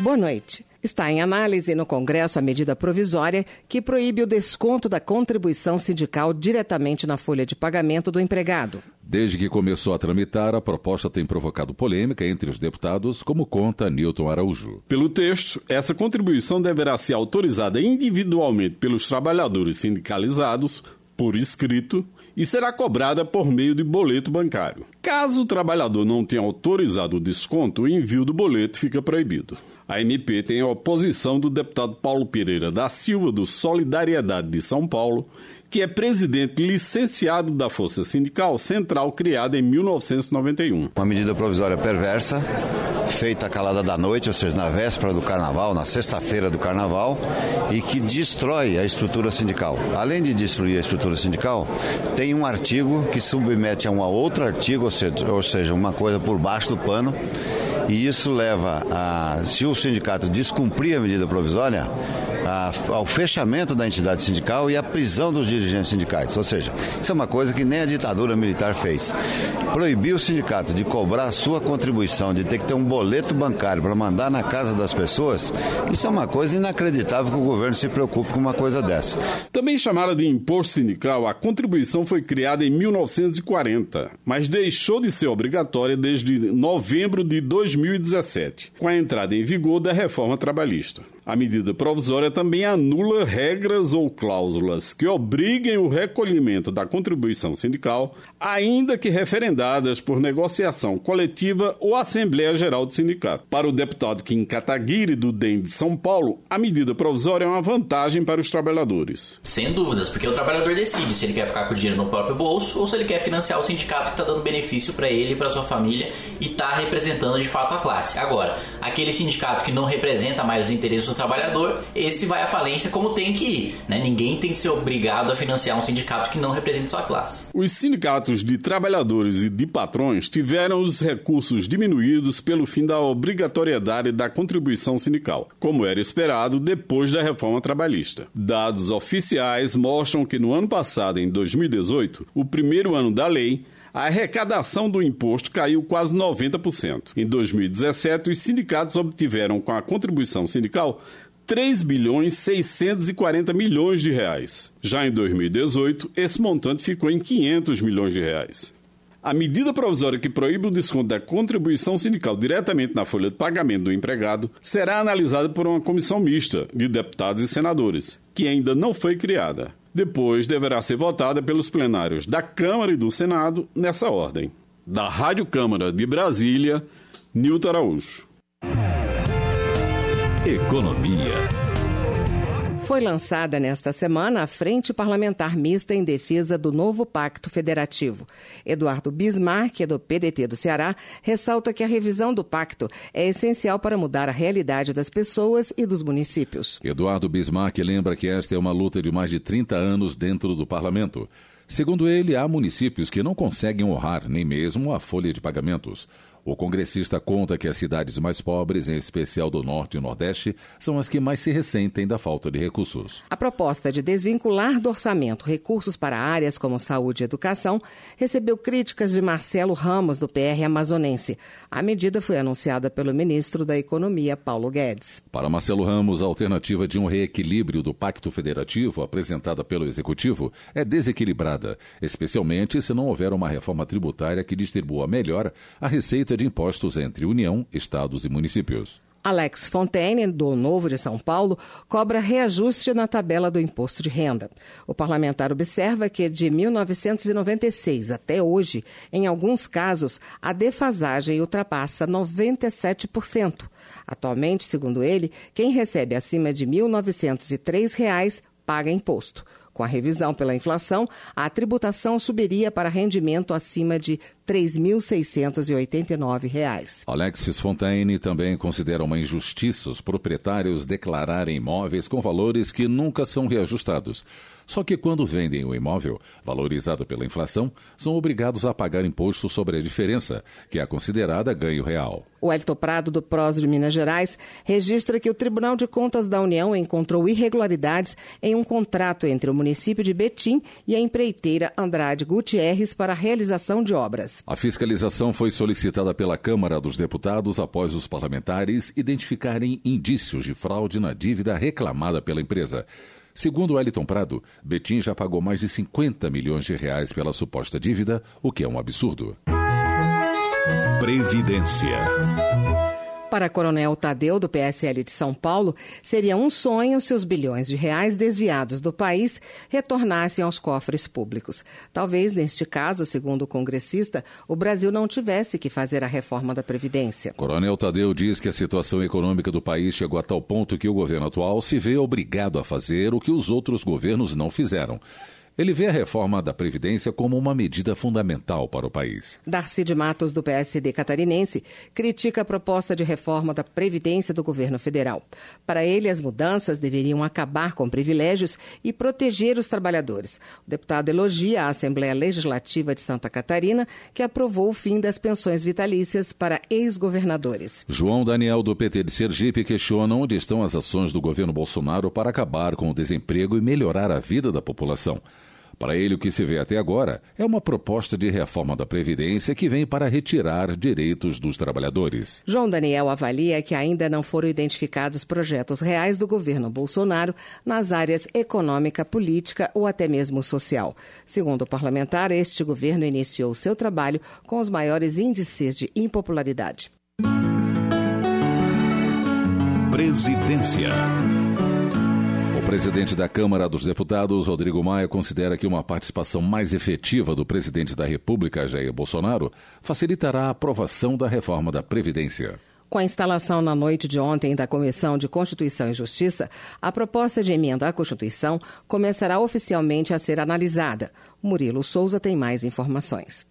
Boa noite. Está em análise no Congresso a medida provisória que proíbe o desconto da contribuição sindical diretamente na folha de pagamento do empregado. Desde que começou a tramitar, a proposta tem provocado polêmica entre os deputados, como conta Newton Araújo. Pelo texto, essa contribuição deverá ser autorizada individualmente pelos trabalhadores sindicalizados, por escrito, e será cobrada por meio de boleto bancário. Caso o trabalhador não tenha autorizado o desconto, o envio do boleto fica proibido. A MP tem a oposição do deputado Paulo Pereira da Silva, do Solidariedade de São Paulo, que é presidente licenciado da Força Sindical Central, criada em 1991. Uma medida provisória perversa, feita calada da noite, ou seja, na véspera do carnaval, na sexta-feira do carnaval, e que destrói a estrutura sindical. Além de destruir a estrutura sindical, tem um artigo que submete a um outro artigo, ou seja, ou seja uma coisa por baixo do pano, e isso leva a, se o sindicato descumprir a medida provisória, a, ao fechamento da entidade sindical e à prisão dos dirigentes sindicais. Ou seja, isso é uma coisa que nem a ditadura militar fez. Proibir o sindicato de cobrar a sua contribuição, de ter que ter um boleto bancário para mandar na casa das pessoas, isso é uma coisa inacreditável que o governo se preocupe com uma coisa dessa. Também chamada de imposto sindical, a contribuição foi criada em 1940, mas deixou de ser obrigatória desde novembro de 2000 2017, com a entrada em vigor da reforma trabalhista. A medida provisória também anula regras ou cláusulas que obriguem o recolhimento da contribuição sindical, ainda que referendadas por negociação coletiva ou Assembleia Geral do Sindicato. Para o deputado Kim Kataguiri, do DEM de São Paulo, a medida provisória é uma vantagem para os trabalhadores. Sem dúvidas, porque o trabalhador decide se ele quer ficar com o dinheiro no próprio bolso ou se ele quer financiar o sindicato que está dando benefício para ele e para sua família e está representando de fato a classe. Agora, aquele sindicato que não representa mais os interesses trabalhador, esse vai à falência como tem que ir. Né? Ninguém tem que ser obrigado a financiar um sindicato que não represente sua classe. Os sindicatos de trabalhadores e de patrões tiveram os recursos diminuídos pelo fim da obrigatoriedade da contribuição sindical, como era esperado depois da reforma trabalhista. Dados oficiais mostram que no ano passado, em 2018, o primeiro ano da lei, a arrecadação do imposto caiu quase 90%. Em 2017, os sindicatos obtiveram com a contribuição sindical 3 bilhões 640 milhões de reais. Já em 2018, esse montante ficou em 500 milhões de reais. A medida provisória que proíbe o desconto da contribuição sindical diretamente na folha de pagamento do empregado será analisada por uma comissão mista de deputados e senadores, que ainda não foi criada. Depois deverá ser votada pelos plenários da Câmara e do Senado nessa ordem. Da Rádio Câmara de Brasília, Nilton Araújo. Economia. Foi lançada nesta semana a Frente Parlamentar Mista em Defesa do Novo Pacto Federativo. Eduardo Bismarck, do PDT do Ceará, ressalta que a revisão do pacto é essencial para mudar a realidade das pessoas e dos municípios. Eduardo Bismarck lembra que esta é uma luta de mais de 30 anos dentro do parlamento. Segundo ele, há municípios que não conseguem honrar nem mesmo a folha de pagamentos. O congressista conta que as cidades mais pobres, em especial do Norte e Nordeste, são as que mais se ressentem da falta de recursos. A proposta de desvincular do orçamento recursos para áreas como saúde e educação recebeu críticas de Marcelo Ramos, do PR Amazonense. A medida foi anunciada pelo ministro da Economia, Paulo Guedes. Para Marcelo Ramos, a alternativa de um reequilíbrio do Pacto Federativo apresentada pelo Executivo é desequilibrada, especialmente se não houver uma reforma tributária que distribua melhor a receita de impostos entre União, Estados e municípios. Alex Fontaine, do Novo de São Paulo, cobra reajuste na tabela do imposto de renda. O parlamentar observa que de 1996 até hoje, em alguns casos, a defasagem ultrapassa 97%. Atualmente, segundo ele, quem recebe acima de R$ 1.903 paga imposto. Com a revisão pela inflação, a tributação subiria para rendimento acima de R$ 3.689. Alexis Fontaine também considera uma injustiça os proprietários declararem imóveis com valores que nunca são reajustados. Só que quando vendem o imóvel, valorizado pela inflação, são obrigados a pagar imposto sobre a diferença, que é considerada ganho real. O Elton Prado, do PROS de Minas Gerais, registra que o Tribunal de Contas da União encontrou irregularidades em um contrato entre o município de Betim e a empreiteira Andrade Gutierrez para a realização de obras. A fiscalização foi solicitada pela Câmara dos Deputados após os parlamentares identificarem indícios de fraude na dívida reclamada pela empresa. Segundo Eliton Prado, Betim já pagou mais de 50 milhões de reais pela suposta dívida, o que é um absurdo. Previdência. Para Coronel Tadeu, do PSL de São Paulo, seria um sonho se os bilhões de reais desviados do país retornassem aos cofres públicos. Talvez, neste caso, segundo o congressista, o Brasil não tivesse que fazer a reforma da Previdência. Coronel Tadeu diz que a situação econômica do país chegou a tal ponto que o governo atual se vê obrigado a fazer o que os outros governos não fizeram. Ele vê a reforma da Previdência como uma medida fundamental para o país. Darcy de Matos, do PSD catarinense, critica a proposta de reforma da Previdência do governo federal. Para ele, as mudanças deveriam acabar com privilégios e proteger os trabalhadores. O deputado elogia a Assembleia Legislativa de Santa Catarina, que aprovou o fim das pensões vitalícias para ex-governadores. João Daniel, do PT de Sergipe, questiona onde estão as ações do governo Bolsonaro para acabar com o desemprego e melhorar a vida da população. Para ele, o que se vê até agora é uma proposta de reforma da Previdência que vem para retirar direitos dos trabalhadores. João Daniel avalia que ainda não foram identificados projetos reais do governo Bolsonaro nas áreas econômica, política ou até mesmo social. Segundo o parlamentar, este governo iniciou seu trabalho com os maiores índices de impopularidade. Presidência presidente da Câmara dos Deputados, Rodrigo Maia, considera que uma participação mais efetiva do presidente da República, Jair Bolsonaro, facilitará a aprovação da reforma da Previdência. Com a instalação na noite de ontem da Comissão de Constituição e Justiça, a proposta de emenda à Constituição começará oficialmente a ser analisada. Murilo Souza tem mais informações.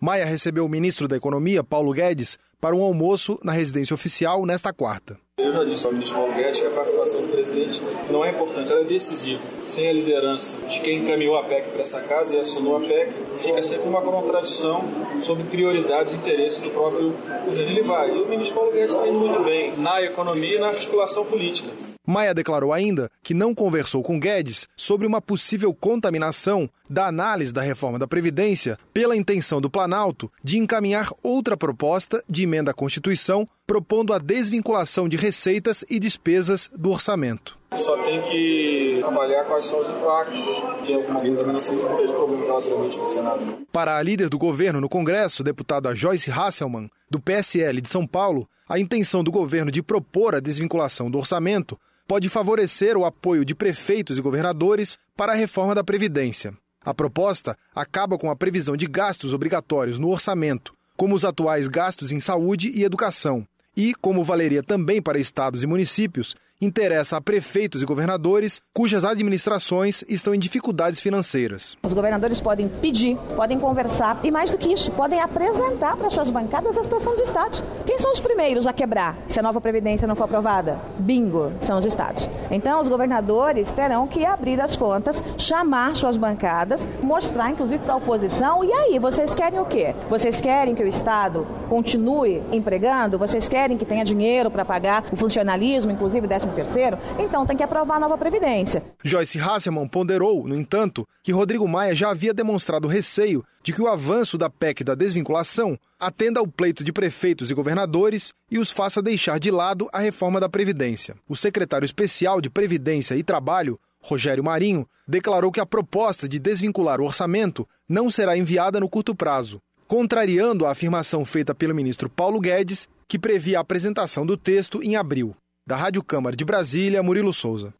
Maia recebeu o ministro da Economia, Paulo Guedes, para um almoço na residência oficial nesta quarta. Eu já disse ao ministro Paulo Guedes que a participação do presidente não é importante, ela é decisiva. Sem a liderança de quem encaminhou a PEC para essa casa e assinou a PEC, fica sempre uma contradição sobre prioridades e interesses do próprio governo. Ele vai. E o ministro Paulo Guedes está indo muito bem na economia e na articulação política. Maia declarou ainda que não conversou com Guedes sobre uma possível contaminação da análise da reforma da Previdência pela intenção do Planalto de encaminhar outra proposta de emenda à Constituição propondo a desvinculação de receitas e despesas do orçamento. Só tem que avaliar quais são os impactos contaminação que esse problema naturalmente no Senado. Para a líder do governo no Congresso, deputada Joyce Hasselmann, do PSL de São Paulo, a intenção do governo de propor a desvinculação do orçamento pode favorecer o apoio de prefeitos e governadores para a reforma da Previdência. A proposta acaba com a previsão de gastos obrigatórios no orçamento, como os atuais gastos em saúde e educação, e, como valeria também para estados e municípios, interessa a prefeitos e governadores cujas administrações estão em dificuldades financeiras. Os governadores podem pedir, podem conversar e, mais do que isso, podem apresentar para suas bancadas a situação dos estados. Quem são os primeiros a quebrar se a nova Previdência não for aprovada? Bingo, são os estados. Então, os governadores terão que abrir as contas, chamar suas bancadas, mostrar, inclusive, para a oposição: e aí, vocês querem o quê? Vocês querem que o Estado continue empregando? Vocês querem que tenha dinheiro para pagar o funcionalismo, inclusive 10 13º, então tem que aprovar a nova Previdência. Joyce Hasselman ponderou, no entanto, que Rodrigo Maia já havia demonstrado receio de que o avanço da PEC da desvinculação atenda ao pleito de prefeitos e governadores e os faça deixar de lado a reforma da Previdência. O secretário especial de Previdência e Trabalho, Rogério Marinho, declarou que a proposta de desvincular o orçamento não será enviada no curto prazo, contrariando a afirmação feita pelo ministro Paulo Guedes, que previa a apresentação do texto em abril. Da Rádio Câmara de Brasília, Murilo Souza.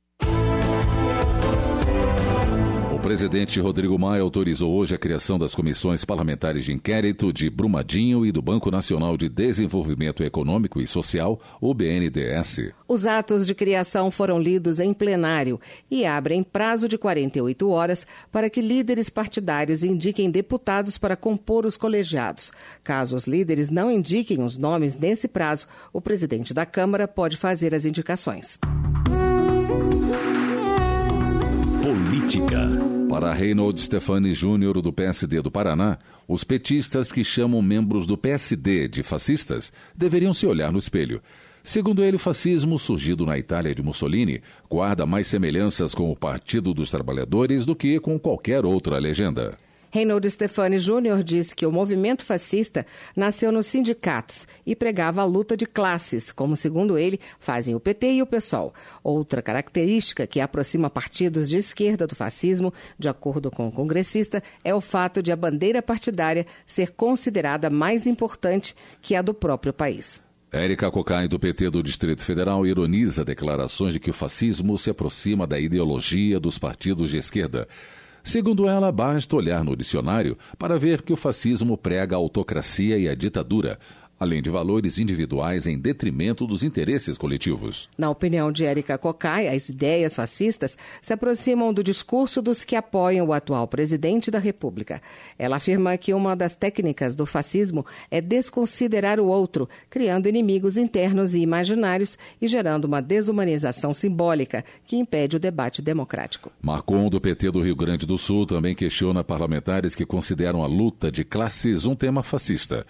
Presidente Rodrigo Maia autorizou hoje a criação das comissões parlamentares de inquérito de Brumadinho e do Banco Nacional de Desenvolvimento Econômico e Social, o BNDES. Os atos de criação foram lidos em plenário e abrem prazo de 48 horas para que líderes partidários indiquem deputados para compor os colegiados. Caso os líderes não indiquem os nomes nesse prazo, o presidente da Câmara pode fazer as indicações. Política. Para Reynold Stefani Júnior, do PSD do Paraná, os petistas que chamam membros do PSD de fascistas deveriam se olhar no espelho. Segundo ele, o fascismo, surgido na Itália de Mussolini, guarda mais semelhanças com o Partido dos Trabalhadores do que com qualquer outra legenda. Reinaldo Stefani Júnior disse que o movimento fascista nasceu nos sindicatos e pregava a luta de classes, como, segundo ele, fazem o PT e o PSOL. Outra característica que aproxima partidos de esquerda do fascismo, de acordo com o congressista, é o fato de a bandeira partidária ser considerada mais importante que a do próprio país. Érica Cocai, do PT do Distrito Federal, ironiza declarações de que o fascismo se aproxima da ideologia dos partidos de esquerda. Segundo ela, basta olhar no dicionário para ver que o fascismo prega a autocracia e a ditadura, além de valores individuais em detrimento dos interesses coletivos. Na opinião de Érica Cocai, as ideias fascistas se aproximam do discurso dos que apoiam o atual presidente da República. Ela afirma que uma das técnicas do fascismo é desconsiderar o outro, criando inimigos internos e imaginários e gerando uma desumanização simbólica que impede o debate democrático. Marcon, do PT do Rio Grande do Sul, também questiona parlamentares que consideram a luta de classes um tema fascista.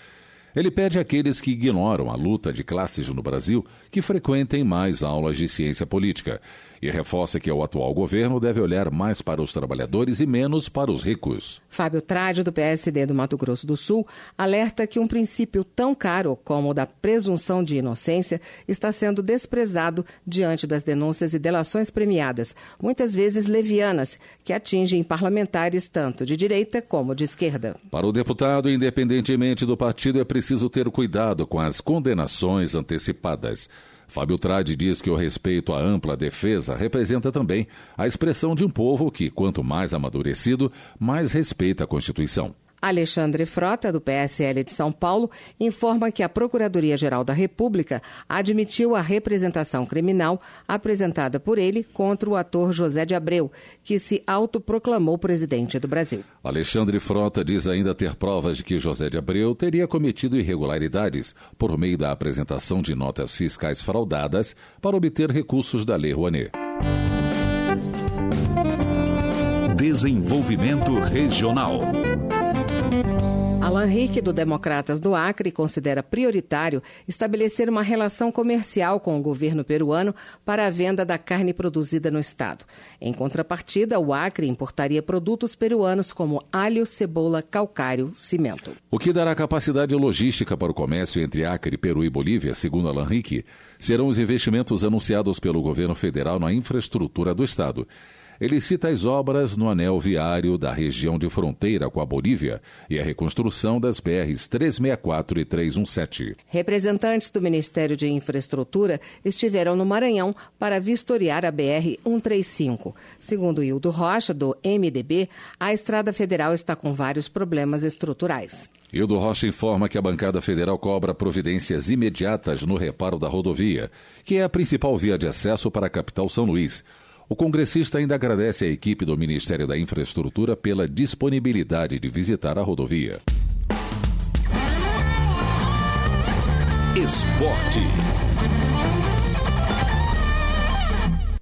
Ele pede àqueles que ignoram a luta de classes no Brasil que frequentem mais aulas de ciência política e reforça que o atual governo deve olhar mais para os trabalhadores e menos para os ricos. Fábio Trade, do PSD do Mato Grosso do Sul, alerta que um princípio tão caro como o da presunção de inocência está sendo desprezado diante das denúncias e delações premiadas, muitas vezes levianas, que atingem parlamentares tanto de direita como de esquerda. Para o deputado, independentemente do partido, é preciso ter cuidado com as condenações antecipadas. Fábio Trade diz que o respeito à ampla defesa representa também a expressão de um povo que, quanto mais amadurecido, mais respeita a Constituição. Alexandre Frota, do PSL de São Paulo, informa que a Procuradoria-Geral da República admitiu a representação criminal apresentada por ele contra o ator José de Abreu, que se autoproclamou presidente do Brasil. Alexandre Frota diz ainda ter provas de que José de Abreu teria cometido irregularidades por meio da apresentação de notas fiscais fraudadas para obter recursos da Lei Rouanet. Desenvolvimento Regional. Alan Rick, do Democratas do Acre, considera prioritário estabelecer uma relação comercial com o governo peruano para a venda da carne produzida no estado. Em contrapartida, o Acre importaria produtos peruanos como alho, cebola, calcário, cimento. O que dará capacidade logística para o comércio entre Acre, Peru e Bolívia, segundo Alan Rick, serão os investimentos anunciados pelo governo federal na infraestrutura do estado. Ele cita as obras no anel viário da região de fronteira com a Bolívia e a reconstrução das BRs 364 e 317. Representantes do Ministério de Infraestrutura estiveram no Maranhão para vistoriar a BR 135. Segundo Hildo Rocha, do MDB, a estrada federal está com vários problemas estruturais. Hildo Rocha informa que a bancada federal cobra providências imediatas no reparo da rodovia, que é a principal via de acesso para a capital São Luís. O congressista ainda agradece à equipe do Ministério da Infraestrutura pela disponibilidade de visitar a rodovia. Esporte.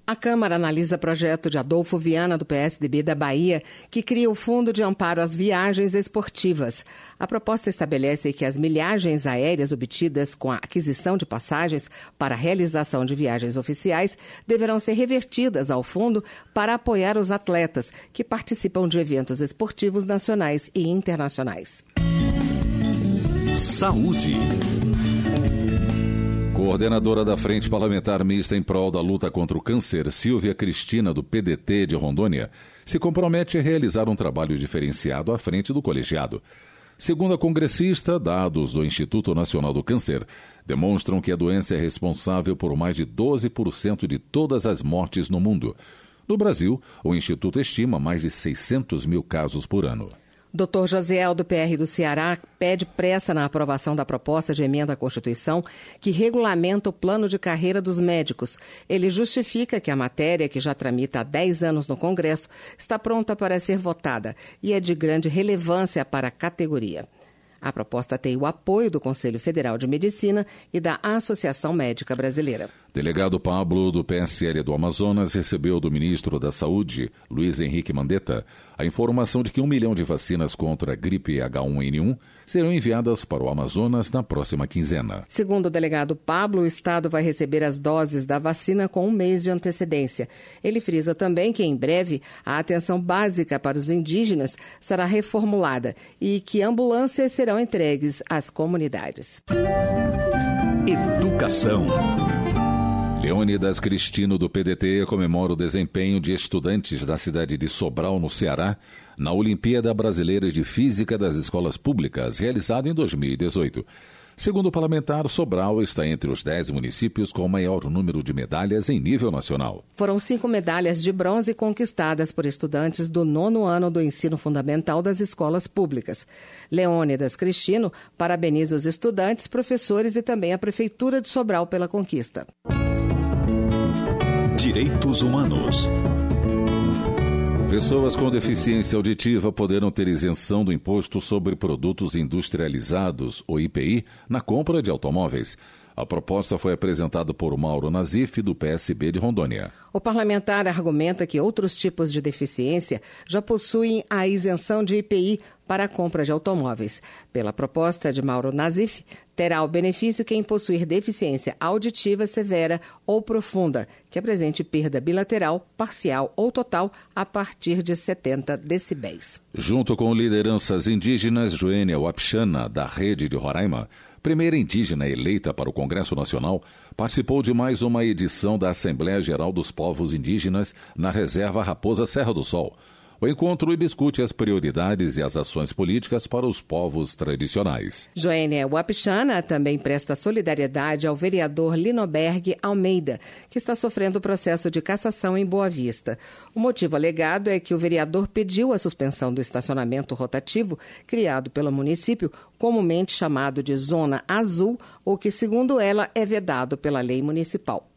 A Câmara analisa projeto de Adolfo Viana, do PSDB da Bahia, que cria o Fundo de Amparo às Viagens Esportivas. A proposta estabelece que as milhagens aéreas obtidas com a aquisição de passagens para a realização de viagens oficiais deverão ser revertidas ao fundo para apoiar os atletas que participam de eventos esportivos nacionais e internacionais. Saúde. Coordenadora da Frente Parlamentar Mista em prol da luta contra o câncer, Silvia Cristina, do PDT de Rondônia, se compromete a realizar um trabalho diferenciado à frente do colegiado. Segundo a congressista, dados do Instituto Nacional do Câncer demonstram que a doença é responsável por mais de 12% de todas as mortes no mundo. No Brasil, o Instituto estima mais de 600 mil casos por ano. Dr. Josiel, do PR do Ceará, pede pressa na aprovação da proposta de emenda à Constituição que regulamenta o plano de carreira dos médicos. Ele justifica que a matéria, que já tramita há 10 anos no Congresso, está pronta para ser votada e é de grande relevância para a categoria. A proposta tem o apoio do Conselho Federal de Medicina e da Associação Médica Brasileira. Delegado Pablo, do PSL do Amazonas, recebeu do ministro da Saúde, Luiz Henrique Mandetta, a informação de que um milhão de vacinas contra a gripe H1N1 serão enviadas para o Amazonas na próxima quinzena. Segundo o delegado Pablo, o Estado vai receber as doses da vacina com um mês de antecedência. Ele frisa também que, em breve, a atenção básica para os indígenas será reformulada e que ambulâncias serão entregues às comunidades. Educação. Leônidas Cristino, do PDT, comemora o desempenho de estudantes da cidade de Sobral, no Ceará, na Olimpíada Brasileira de Física das Escolas Públicas, realizada em 2018. Segundo o parlamentar, Sobral está entre os dez municípios com o maior número de medalhas em nível nacional. Foram cinco medalhas de bronze conquistadas por estudantes do nono ano do ensino fundamental das escolas públicas. Leônidas Cristino parabeniza os estudantes, professores e também a Prefeitura de Sobral pela conquista. Direitos Humanos. Pessoas com deficiência auditiva poderão ter isenção do imposto sobre produtos industrializados, ou IPI, na compra de automóveis. A proposta foi apresentada por Mauro Nazif, do PSB de Rondônia. O parlamentar argumenta que outros tipos de deficiência já possuem a isenção de IPI para a compra de automóveis. Pela proposta de Mauro Nazif, terá o benefício quem possuir deficiência auditiva severa ou profunda, que apresente perda bilateral, parcial ou total a partir de 70 decibéis. Junto com lideranças indígenas, Joênia Wapchana, da Rede de Roraima, primeira indígena eleita para o Congresso Nacional, participou de mais uma edição da Assembleia Geral dos Povos Indígenas na Reserva Raposa Serra do Sol. O encontro discute as prioridades e as ações políticas para os povos tradicionais. Joênia Wapichana também presta solidariedade ao vereador Linoberg Almeida, que está sofrendo o processo de cassação em Boa Vista. O motivo alegado é que o vereador pediu a suspensão do estacionamento rotativo criado pelo município, comumente chamado de Zona Azul, o que, segundo ela, é vedado pela lei municipal.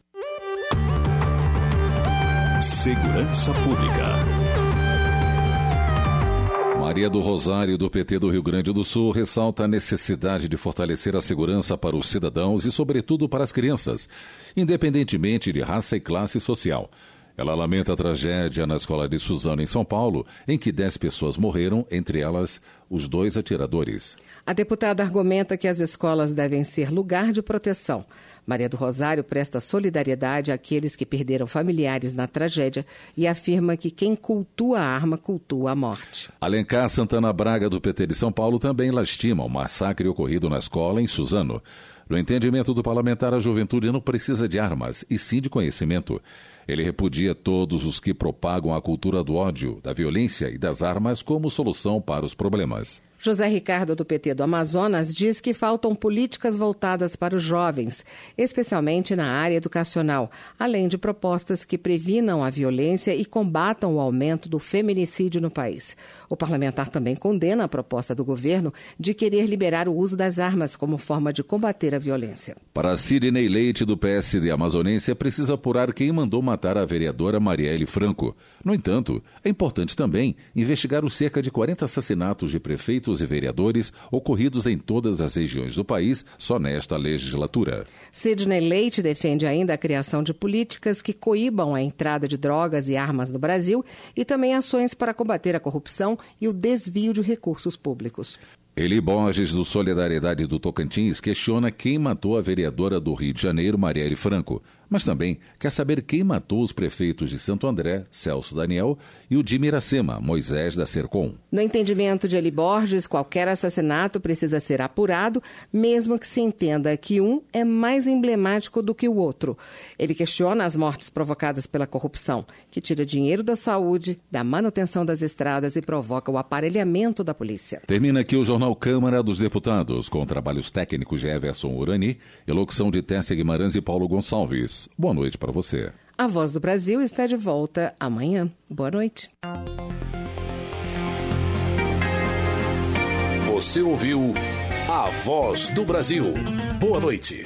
Segurança Pública. Maria do Rosário, do PT do Rio Grande do Sul, ressalta a necessidade de fortalecer a segurança para os cidadãos e, sobretudo, para as crianças, independentemente de raça e classe social. Ela lamenta a tragédia na escola de Suzano, em São Paulo, em que dez pessoas morreram, entre elas os dois atiradores. A deputada argumenta que as escolas devem ser lugar de proteção. Maria do Rosário presta solidariedade àqueles que perderam familiares na tragédia e afirma que quem cultua a arma cultua a morte. Alencar Santana Braga, do PT de São Paulo, também lastima o massacre ocorrido na escola em Suzano. No entendimento do parlamentar, a juventude não precisa de armas, e sim de conhecimento. Ele repudia todos os que propagam a cultura do ódio, da violência e das armas como solução para os problemas. José Ricardo, do PT do Amazonas, diz que faltam políticas voltadas para os jovens, especialmente na área educacional, além de propostas que previnam a violência e combatam o aumento do feminicídio no país. O parlamentar também condena a proposta do governo de querer liberar o uso das armas como forma de combater a violência. Para Sidney Leite, do PSD amazonense, é preciso apurar quem mandou matar a vereadora Marielle Franco. No entanto, é importante também investigar os cerca de 40 assassinatos de prefeitos prefeitos e vereadores ocorridos em todas as regiões do país só nesta legislatura. Sidney Leite defende ainda a criação de políticas que coíbam a entrada de drogas e armas no Brasil e também ações para combater a corrupção e o desvio de recursos públicos. Eli Borges, do Solidariedade do Tocantins, questiona quem matou a vereadora do Rio de Janeiro, Marielle Franco mas também quer saber quem matou os prefeitos de Santo André, Celso Daniel, e o de Miracema, Moisés da Sercom. No entendimento de Eli Borges, qualquer assassinato precisa ser apurado, mesmo que se entenda que um é mais emblemático do que o outro. Ele questiona as mortes provocadas pela corrupção, que tira dinheiro da saúde, da manutenção das estradas e provoca o aparelhamento da polícia. Termina aqui o Jornal Câmara dos Deputados, com trabalhos técnicos de Everson Urani e locução de Tessa Guimarães e Paulo Gonçalves. Boa noite para você. A Voz do Brasil está de volta amanhã. Boa noite. Você ouviu A Voz do Brasil. Boa noite.